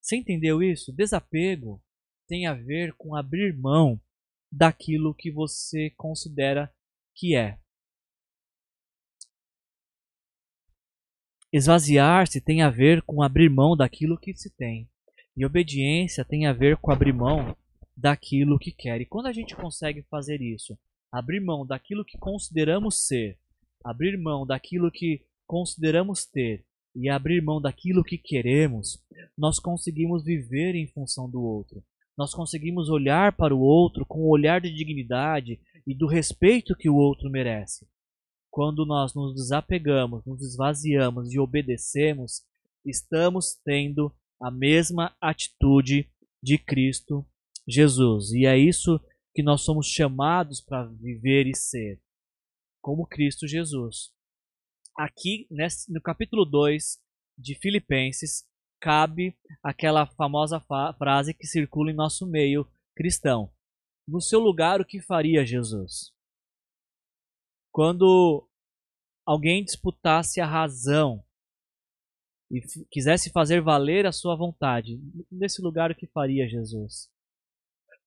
Você entendeu isso? Desapego tem a ver com abrir mão daquilo que você considera que é. Esvaziar-se tem a ver com abrir mão daquilo que se tem. E obediência tem a ver com abrir mão daquilo que quer. E quando a gente consegue fazer isso, abrir mão daquilo que consideramos ser, abrir mão daquilo que consideramos ter e abrir mão daquilo que queremos, nós conseguimos viver em função do outro. Nós conseguimos olhar para o outro com um olhar de dignidade e do respeito que o outro merece. quando nós nos desapegamos, nos esvaziamos e obedecemos, estamos tendo a mesma atitude de Cristo Jesus. E é isso que nós somos chamados para viver e ser, como Cristo Jesus. Aqui, no capítulo 2 de Filipenses, cabe aquela famosa frase que circula em nosso meio cristão: No seu lugar, o que faria Jesus? Quando alguém disputasse a razão e quisesse fazer valer a sua vontade, nesse lugar, o que faria Jesus?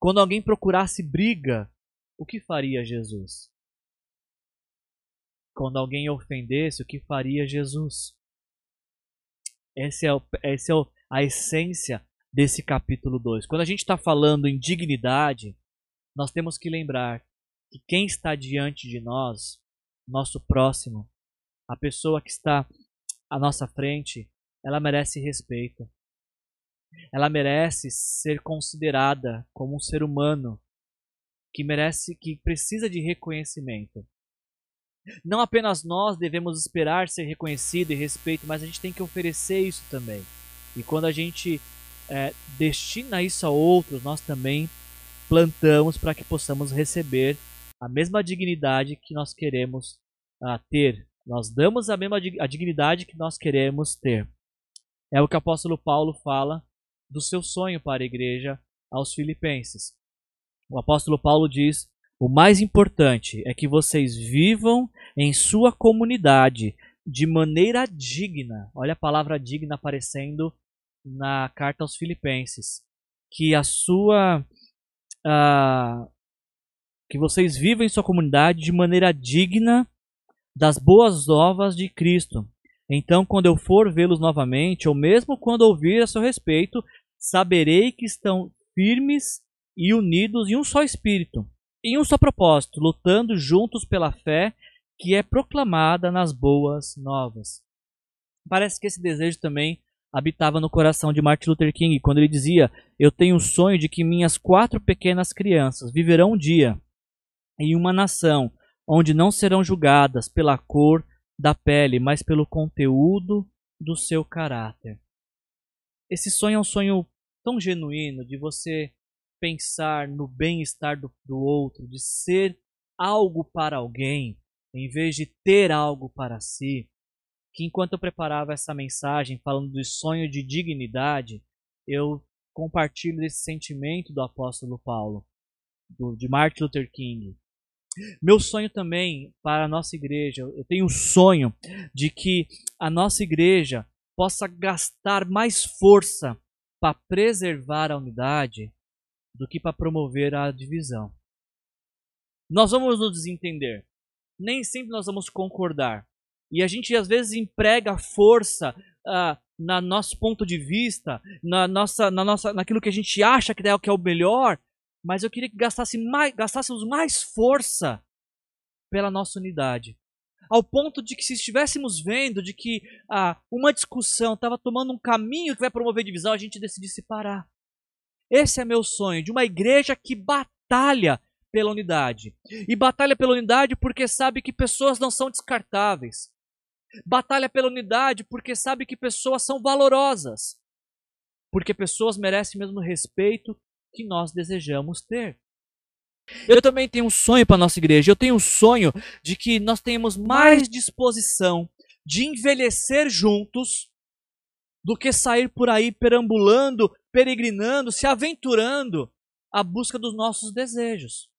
Quando alguém procurasse briga, o que faria Jesus? Quando alguém ofendesse, o que faria Jesus? Essa é, o, é a essência desse capítulo 2. Quando a gente está falando em dignidade, nós temos que lembrar que quem está diante de nós, nosso próximo, a pessoa que está à nossa frente, ela merece respeito. Ela merece ser considerada como um ser humano que merece, que precisa de reconhecimento. Não apenas nós devemos esperar ser reconhecido e respeito, mas a gente tem que oferecer isso também. E quando a gente é, destina isso a outros, nós também plantamos para que possamos receber a mesma dignidade que nós queremos uh, ter. Nós damos a mesma a dignidade que nós queremos ter. É o que o apóstolo Paulo fala do seu sonho para a igreja aos Filipenses. O apóstolo Paulo diz: o mais importante é que vocês vivam em sua comunidade de maneira digna. Olha a palavra digna aparecendo na carta aos Filipenses. Que a sua. Uh, que vocês vivam em sua comunidade de maneira digna das boas novas de Cristo. Então, quando eu for vê-los novamente, ou mesmo quando ouvir a seu respeito, saberei que estão firmes e unidos em um só espírito, em um só propósito, lutando juntos pela fé que é proclamada nas boas novas. Parece que esse desejo também habitava no coração de Martin Luther King, quando ele dizia: Eu tenho o sonho de que minhas quatro pequenas crianças viverão um dia em uma nação onde não serão julgadas pela cor da pele, mas pelo conteúdo do seu caráter. Esse sonho é um sonho tão genuíno de você pensar no bem-estar do, do outro, de ser algo para alguém, em vez de ter algo para si, que enquanto eu preparava essa mensagem falando do sonho de dignidade, eu compartilho desse sentimento do apóstolo Paulo, do, de Martin Luther King. Meu sonho também para a nossa igreja, eu tenho o sonho de que a nossa igreja possa gastar mais força para preservar a unidade do que para promover a divisão. Nós vamos nos desentender. Nem sempre nós vamos concordar. E a gente às vezes emprega força uh, na nosso ponto de vista, na nossa, na nossa, naquilo que a gente acha que é o que é o melhor, mas eu queria que gastasse mais, gastássemos mais força pela nossa unidade ao ponto de que se estivéssemos vendo de que ah, uma discussão estava tomando um caminho que vai promover divisão, a gente decidisse parar. Esse é meu sonho, de uma igreja que batalha pela unidade. E batalha pela unidade porque sabe que pessoas não são descartáveis. Batalha pela unidade porque sabe que pessoas são valorosas. Porque pessoas merecem mesmo respeito que nós desejamos ter. Eu também tenho um sonho para nossa igreja. Eu tenho um sonho de que nós tenhamos mais disposição de envelhecer juntos do que sair por aí perambulando, peregrinando, se aventurando à busca dos nossos desejos,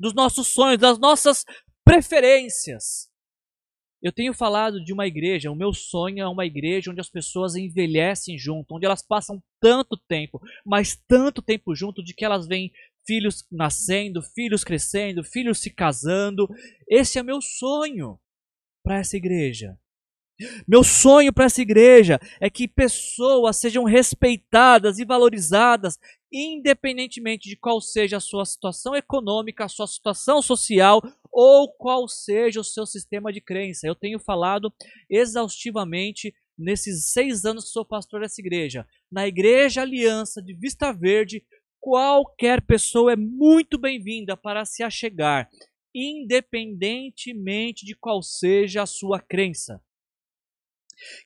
dos nossos sonhos, das nossas preferências. Eu tenho falado de uma igreja, o meu sonho é uma igreja onde as pessoas envelhecem junto, onde elas passam tanto tempo, mas tanto tempo junto, de que elas veem filhos nascendo, filhos crescendo, filhos se casando. Esse é meu sonho para essa igreja. Meu sonho para essa igreja é que pessoas sejam respeitadas e valorizadas, independentemente de qual seja a sua situação econômica, a sua situação social ou qual seja o seu sistema de crença. Eu tenho falado exaustivamente nesses seis anos que sou pastor dessa igreja. Na Igreja Aliança de Vista Verde, qualquer pessoa é muito bem-vinda para se achegar independentemente de qual seja a sua crença.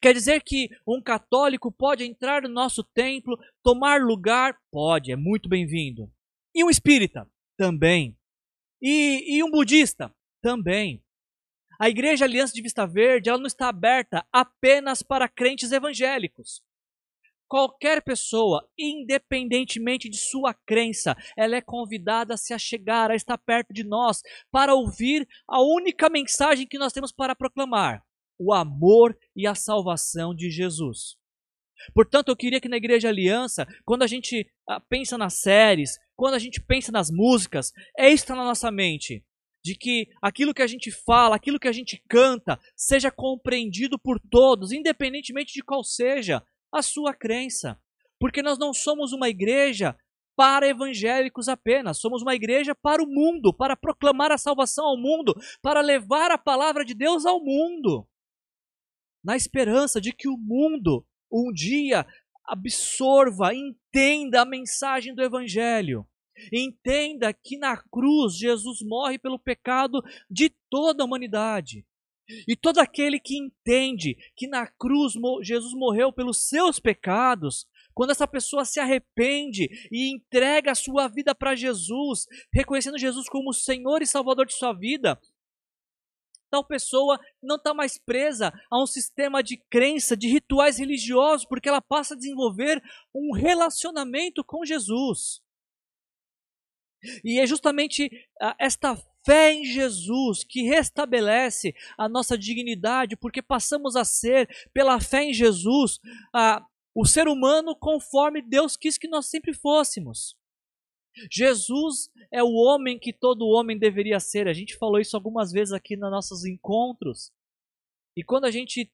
Quer dizer que um católico pode entrar no nosso templo, tomar lugar? Pode, é muito bem-vindo. E um espírita? Também. E, e um budista? Também. A Igreja Aliança de Vista Verde ela não está aberta apenas para crentes evangélicos. Qualquer pessoa, independentemente de sua crença, ela é convidada a se achegar, a estar perto de nós, para ouvir a única mensagem que nós temos para proclamar: o amor e a salvação de Jesus. Portanto, eu queria que na Igreja Aliança, quando a gente ah, pensa nas séries, quando a gente pensa nas músicas, é isso na nossa mente. De que aquilo que a gente fala, aquilo que a gente canta, seja compreendido por todos, independentemente de qual seja a sua crença. Porque nós não somos uma igreja para evangélicos apenas, somos uma igreja para o mundo, para proclamar a salvação ao mundo, para levar a palavra de Deus ao mundo. Na esperança de que o mundo um dia absorva, entenda a mensagem do evangelho. Entenda que na cruz Jesus morre pelo pecado de toda a humanidade. E todo aquele que entende que na cruz Jesus morreu pelos seus pecados, quando essa pessoa se arrepende e entrega a sua vida para Jesus, reconhecendo Jesus como Senhor e Salvador de sua vida, tal pessoa não está mais presa a um sistema de crença, de rituais religiosos, porque ela passa a desenvolver um relacionamento com Jesus. E é justamente ah, esta fé em Jesus que restabelece a nossa dignidade, porque passamos a ser, pela fé em Jesus, a, o ser humano conforme Deus quis que nós sempre fôssemos. Jesus é o homem que todo homem deveria ser. A gente falou isso algumas vezes aqui nos nossos encontros. E quando a gente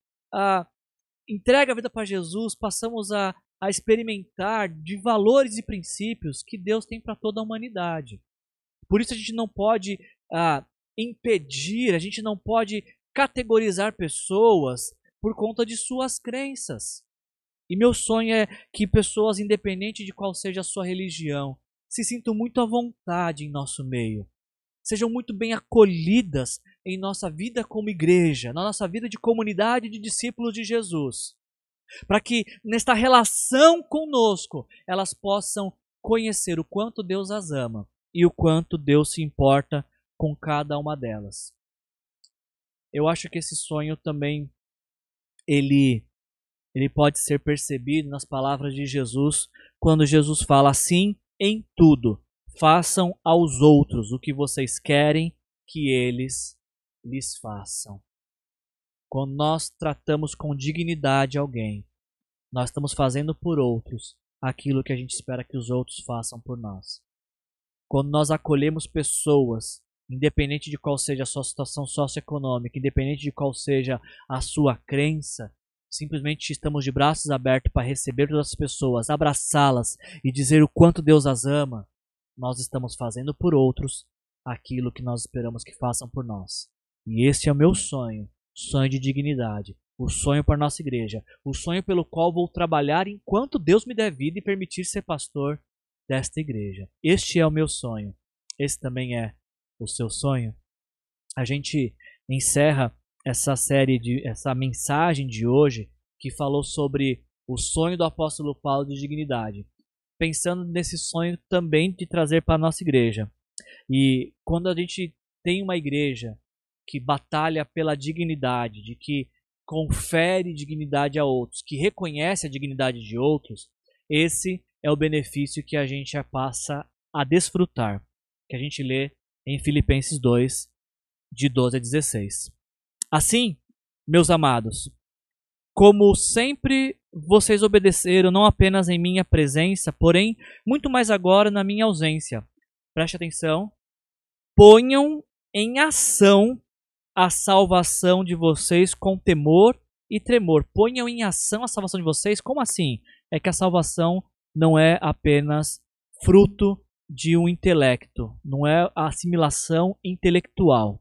entrega a vida para Jesus, passamos a, a experimentar de valores e princípios que Deus tem para toda a humanidade. Por isso a gente não pode ah, impedir, a gente não pode categorizar pessoas por conta de suas crenças. E meu sonho é que pessoas, independente de qual seja a sua religião, se sintam muito à vontade em nosso meio. Sejam muito bem acolhidas em nossa vida como igreja, na nossa vida de comunidade de discípulos de Jesus. Para que nesta relação conosco elas possam conhecer o quanto Deus as ama e o quanto Deus se importa com cada uma delas. Eu acho que esse sonho também ele ele pode ser percebido nas palavras de Jesus, quando Jesus fala assim: em tudo, façam aos outros o que vocês querem que eles lhes façam. Quando nós tratamos com dignidade alguém, nós estamos fazendo por outros aquilo que a gente espera que os outros façam por nós. Quando nós acolhemos pessoas independente de qual seja a sua situação socioeconômica, independente de qual seja a sua crença, simplesmente estamos de braços abertos para receber todas as pessoas, abraçá-las e dizer o quanto Deus as ama, nós estamos fazendo por outros aquilo que nós esperamos que façam por nós. E este é o meu sonho, sonho de dignidade, o sonho para nossa igreja, o sonho pelo qual vou trabalhar enquanto Deus me der vida e permitir ser pastor desta igreja. Este é o meu sonho. Esse também é o seu sonho, a gente encerra essa série de essa mensagem de hoje que falou sobre o sonho do apóstolo Paulo de dignidade, pensando nesse sonho também de trazer para a nossa igreja. E quando a gente tem uma igreja que batalha pela dignidade, de que confere dignidade a outros, que reconhece a dignidade de outros, esse é o benefício que a gente passa a desfrutar, que a gente lê em Filipenses 2, de 12 a 16. Assim, meus amados, como sempre vocês obedeceram, não apenas em minha presença, porém, muito mais agora na minha ausência. Preste atenção. Ponham em ação a salvação de vocês com temor e tremor. Ponham em ação a salvação de vocês. Como assim? É que a salvação não é apenas fruto de um intelecto, não é assimilação intelectual.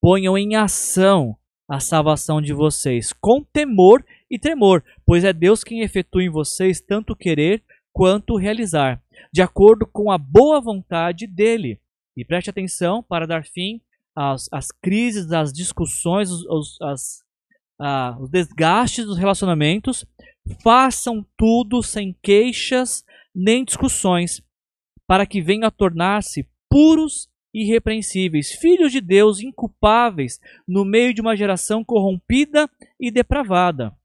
Ponham em ação a salvação de vocês com temor e tremor, pois é Deus quem efetua em vocês tanto querer quanto realizar, de acordo com a boa vontade dele. E preste atenção para dar fim as, as crises, as discussões, os, os, as, ah, os desgastes dos relacionamentos, façam tudo sem queixas nem discussões, para que venham a tornar-se puros e irrepreensíveis, filhos de Deus inculpáveis no meio de uma geração corrompida e depravada.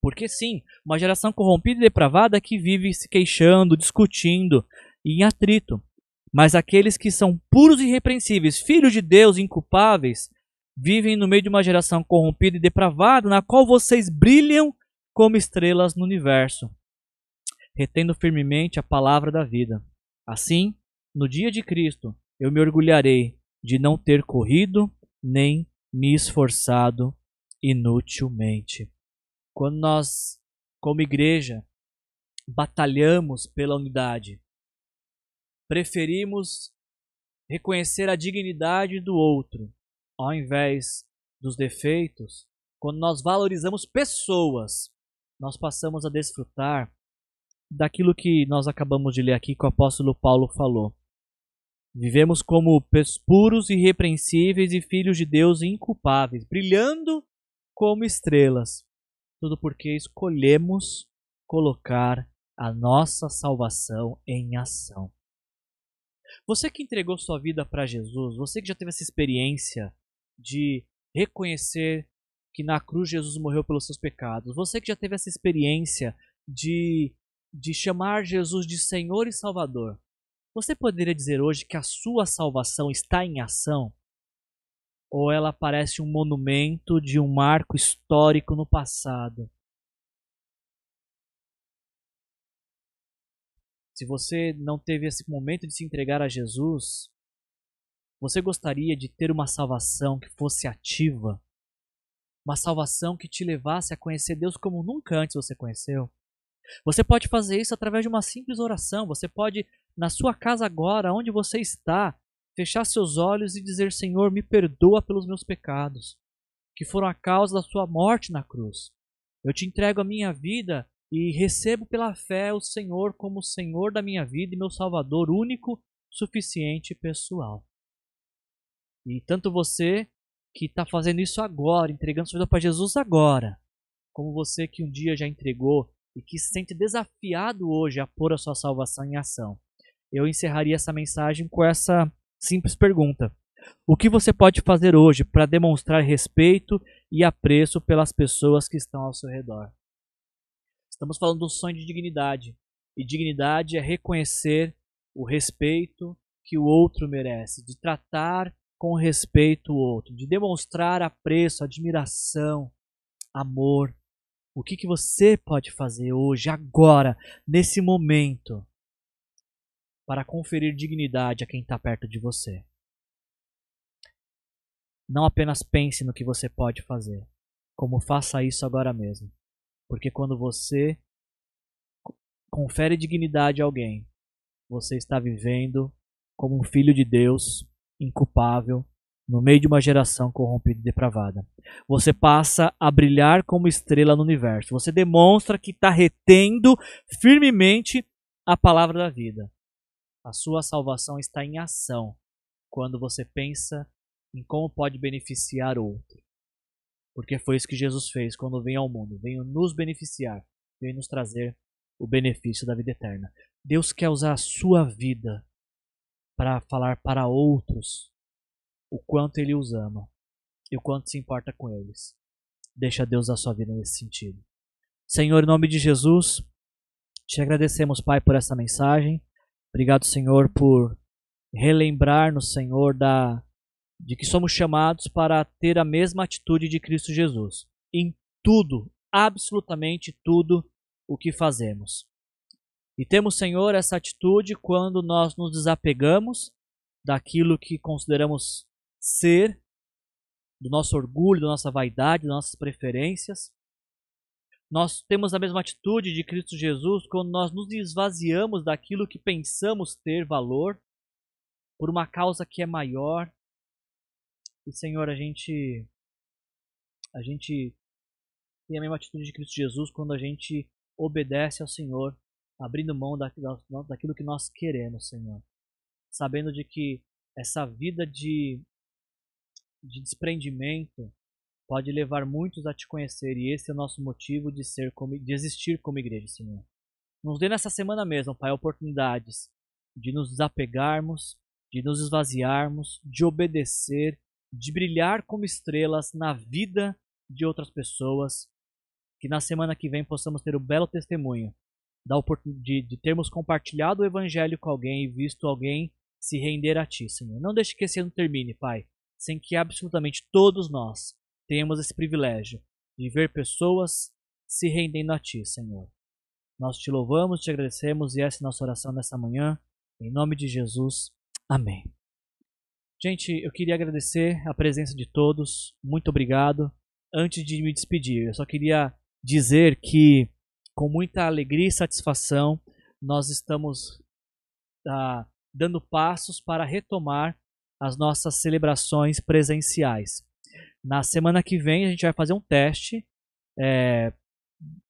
Porque sim, uma geração corrompida e depravada que vive se queixando, discutindo e em atrito. Mas aqueles que são puros e irrepreensíveis, filhos de Deus inculpáveis, vivem no meio de uma geração corrompida e depravada, na qual vocês brilham como estrelas no universo, retendo firmemente a palavra da vida. Assim, no dia de Cristo, eu me orgulharei de não ter corrido nem me esforçado inutilmente. Quando nós, como igreja, batalhamos pela unidade, preferimos reconhecer a dignidade do outro ao invés dos defeitos, quando nós valorizamos pessoas, nós passamos a desfrutar daquilo que nós acabamos de ler aqui que o apóstolo Paulo falou. Vivemos como puros, irrepreensíveis e filhos de Deus inculpáveis, brilhando como estrelas. Tudo porque escolhemos colocar a nossa salvação em ação. Você que entregou sua vida para Jesus, você que já teve essa experiência de reconhecer que na cruz Jesus morreu pelos seus pecados, você que já teve essa experiência de, de chamar Jesus de Senhor e Salvador, você poderia dizer hoje que a sua salvação está em ação? Ou ela parece um monumento de um marco histórico no passado? Se você não teve esse momento de se entregar a Jesus, você gostaria de ter uma salvação que fosse ativa? Uma salvação que te levasse a conhecer Deus como nunca antes você conheceu? Você pode fazer isso através de uma simples oração. Você pode, na sua casa agora, onde você está, fechar seus olhos e dizer: Senhor, me perdoa pelos meus pecados, que foram a causa da sua morte na cruz. Eu te entrego a minha vida e recebo pela fé o Senhor como Senhor da minha vida e meu Salvador único, suficiente e pessoal. E tanto você que está fazendo isso agora, entregando sua vida para Jesus agora, como você que um dia já entregou e que se sente desafiado hoje a pôr a sua salvação em ação. Eu encerraria essa mensagem com essa simples pergunta: O que você pode fazer hoje para demonstrar respeito e apreço pelas pessoas que estão ao seu redor? Estamos falando do sonho de dignidade. E dignidade é reconhecer o respeito que o outro merece, de tratar com respeito o outro, de demonstrar apreço, admiração, amor. O que, que você pode fazer hoje, agora, nesse momento, para conferir dignidade a quem está perto de você? Não apenas pense no que você pode fazer, como faça isso agora mesmo. Porque quando você confere dignidade a alguém, você está vivendo como um filho de Deus inculpável, no meio de uma geração corrompida e depravada. Você passa a brilhar como estrela no universo. Você demonstra que está retendo firmemente a palavra da vida. A sua salvação está em ação quando você pensa em como pode beneficiar outro. Porque foi isso que Jesus fez quando veio ao mundo. Veio nos beneficiar, veio nos trazer o benefício da vida eterna. Deus quer usar a sua vida para falar para outros o quanto Ele os ama e o quanto se importa com eles. Deixa Deus a sua vida nesse sentido. Senhor, em nome de Jesus, te agradecemos, Pai, por essa mensagem. Obrigado, Senhor, por relembrar-nos, Senhor, da, de que somos chamados para ter a mesma atitude de Cristo Jesus. Em tudo, absolutamente tudo o que fazemos. E temos, Senhor, essa atitude quando nós nos desapegamos daquilo que consideramos ser, do nosso orgulho, da nossa vaidade, das nossas preferências. Nós temos a mesma atitude de Cristo Jesus quando nós nos esvaziamos daquilo que pensamos ter valor por uma causa que é maior. E Senhor, a gente a gente tem a mesma atitude de Cristo Jesus quando a gente obedece ao Senhor abrindo mão daquilo que nós queremos, Senhor. Sabendo de que essa vida de de desprendimento pode levar muitos a te conhecer e esse é o nosso motivo de ser como, de existir como igreja, Senhor. Nos dê nessa semana mesmo, Pai, oportunidades de nos desapegarmos, de nos esvaziarmos, de obedecer, de brilhar como estrelas na vida de outras pessoas. Que na semana que vem possamos ter o belo testemunho da de, de termos compartilhado o Evangelho com alguém e visto alguém se render a Ti, Senhor. Não deixe que esse ano termine, Pai, sem que absolutamente todos nós tenhamos esse privilégio de ver pessoas se rendendo a Ti, Senhor. Nós te louvamos, te agradecemos e essa é nossa oração nessa manhã. Em nome de Jesus. Amém. Gente, eu queria agradecer a presença de todos. Muito obrigado. Antes de me despedir, eu só queria dizer que, com muita alegria e satisfação, nós estamos ah, dando passos para retomar as nossas celebrações presenciais. Na semana que vem, a gente vai fazer um teste é,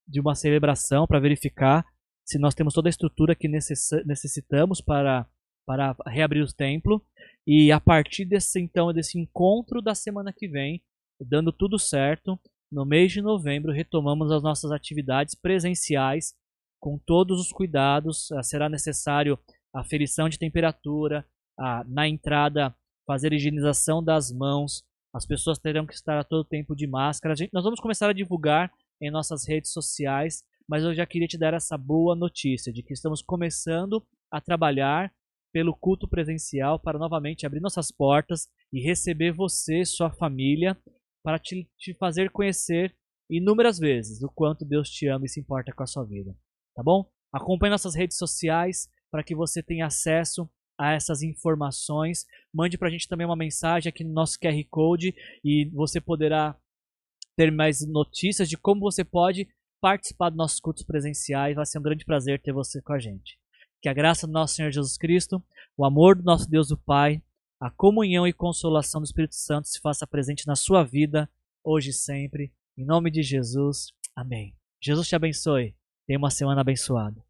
de uma celebração para verificar se nós temos toda a estrutura que necessitamos para, para reabrir o templo. E a partir desse então desse encontro da semana que vem, dando tudo certo, no mês de novembro retomamos as nossas atividades presenciais com todos os cuidados. Será necessário a ferição de temperatura, a, na entrada fazer higienização das mãos. As pessoas terão que estar a todo tempo de máscara. Gente, nós vamos começar a divulgar em nossas redes sociais, mas eu já queria te dar essa boa notícia de que estamos começando a trabalhar pelo culto presencial para novamente abrir nossas portas e receber você, sua família, para te, te fazer conhecer inúmeras vezes o quanto Deus te ama e se importa com a sua vida. Tá bom? Acompanhe nossas redes sociais para que você tenha acesso a essas informações. Mande para a gente também uma mensagem aqui no nosso QR Code e você poderá ter mais notícias de como você pode participar dos nossos cultos presenciais. Vai ser um grande prazer ter você com a gente. Que a graça do nosso Senhor Jesus Cristo, o amor do nosso Deus o Pai, a comunhão e consolação do Espírito Santo se faça presente na sua vida, hoje e sempre. Em nome de Jesus. Amém. Jesus te abençoe. Tenha uma semana abençoada.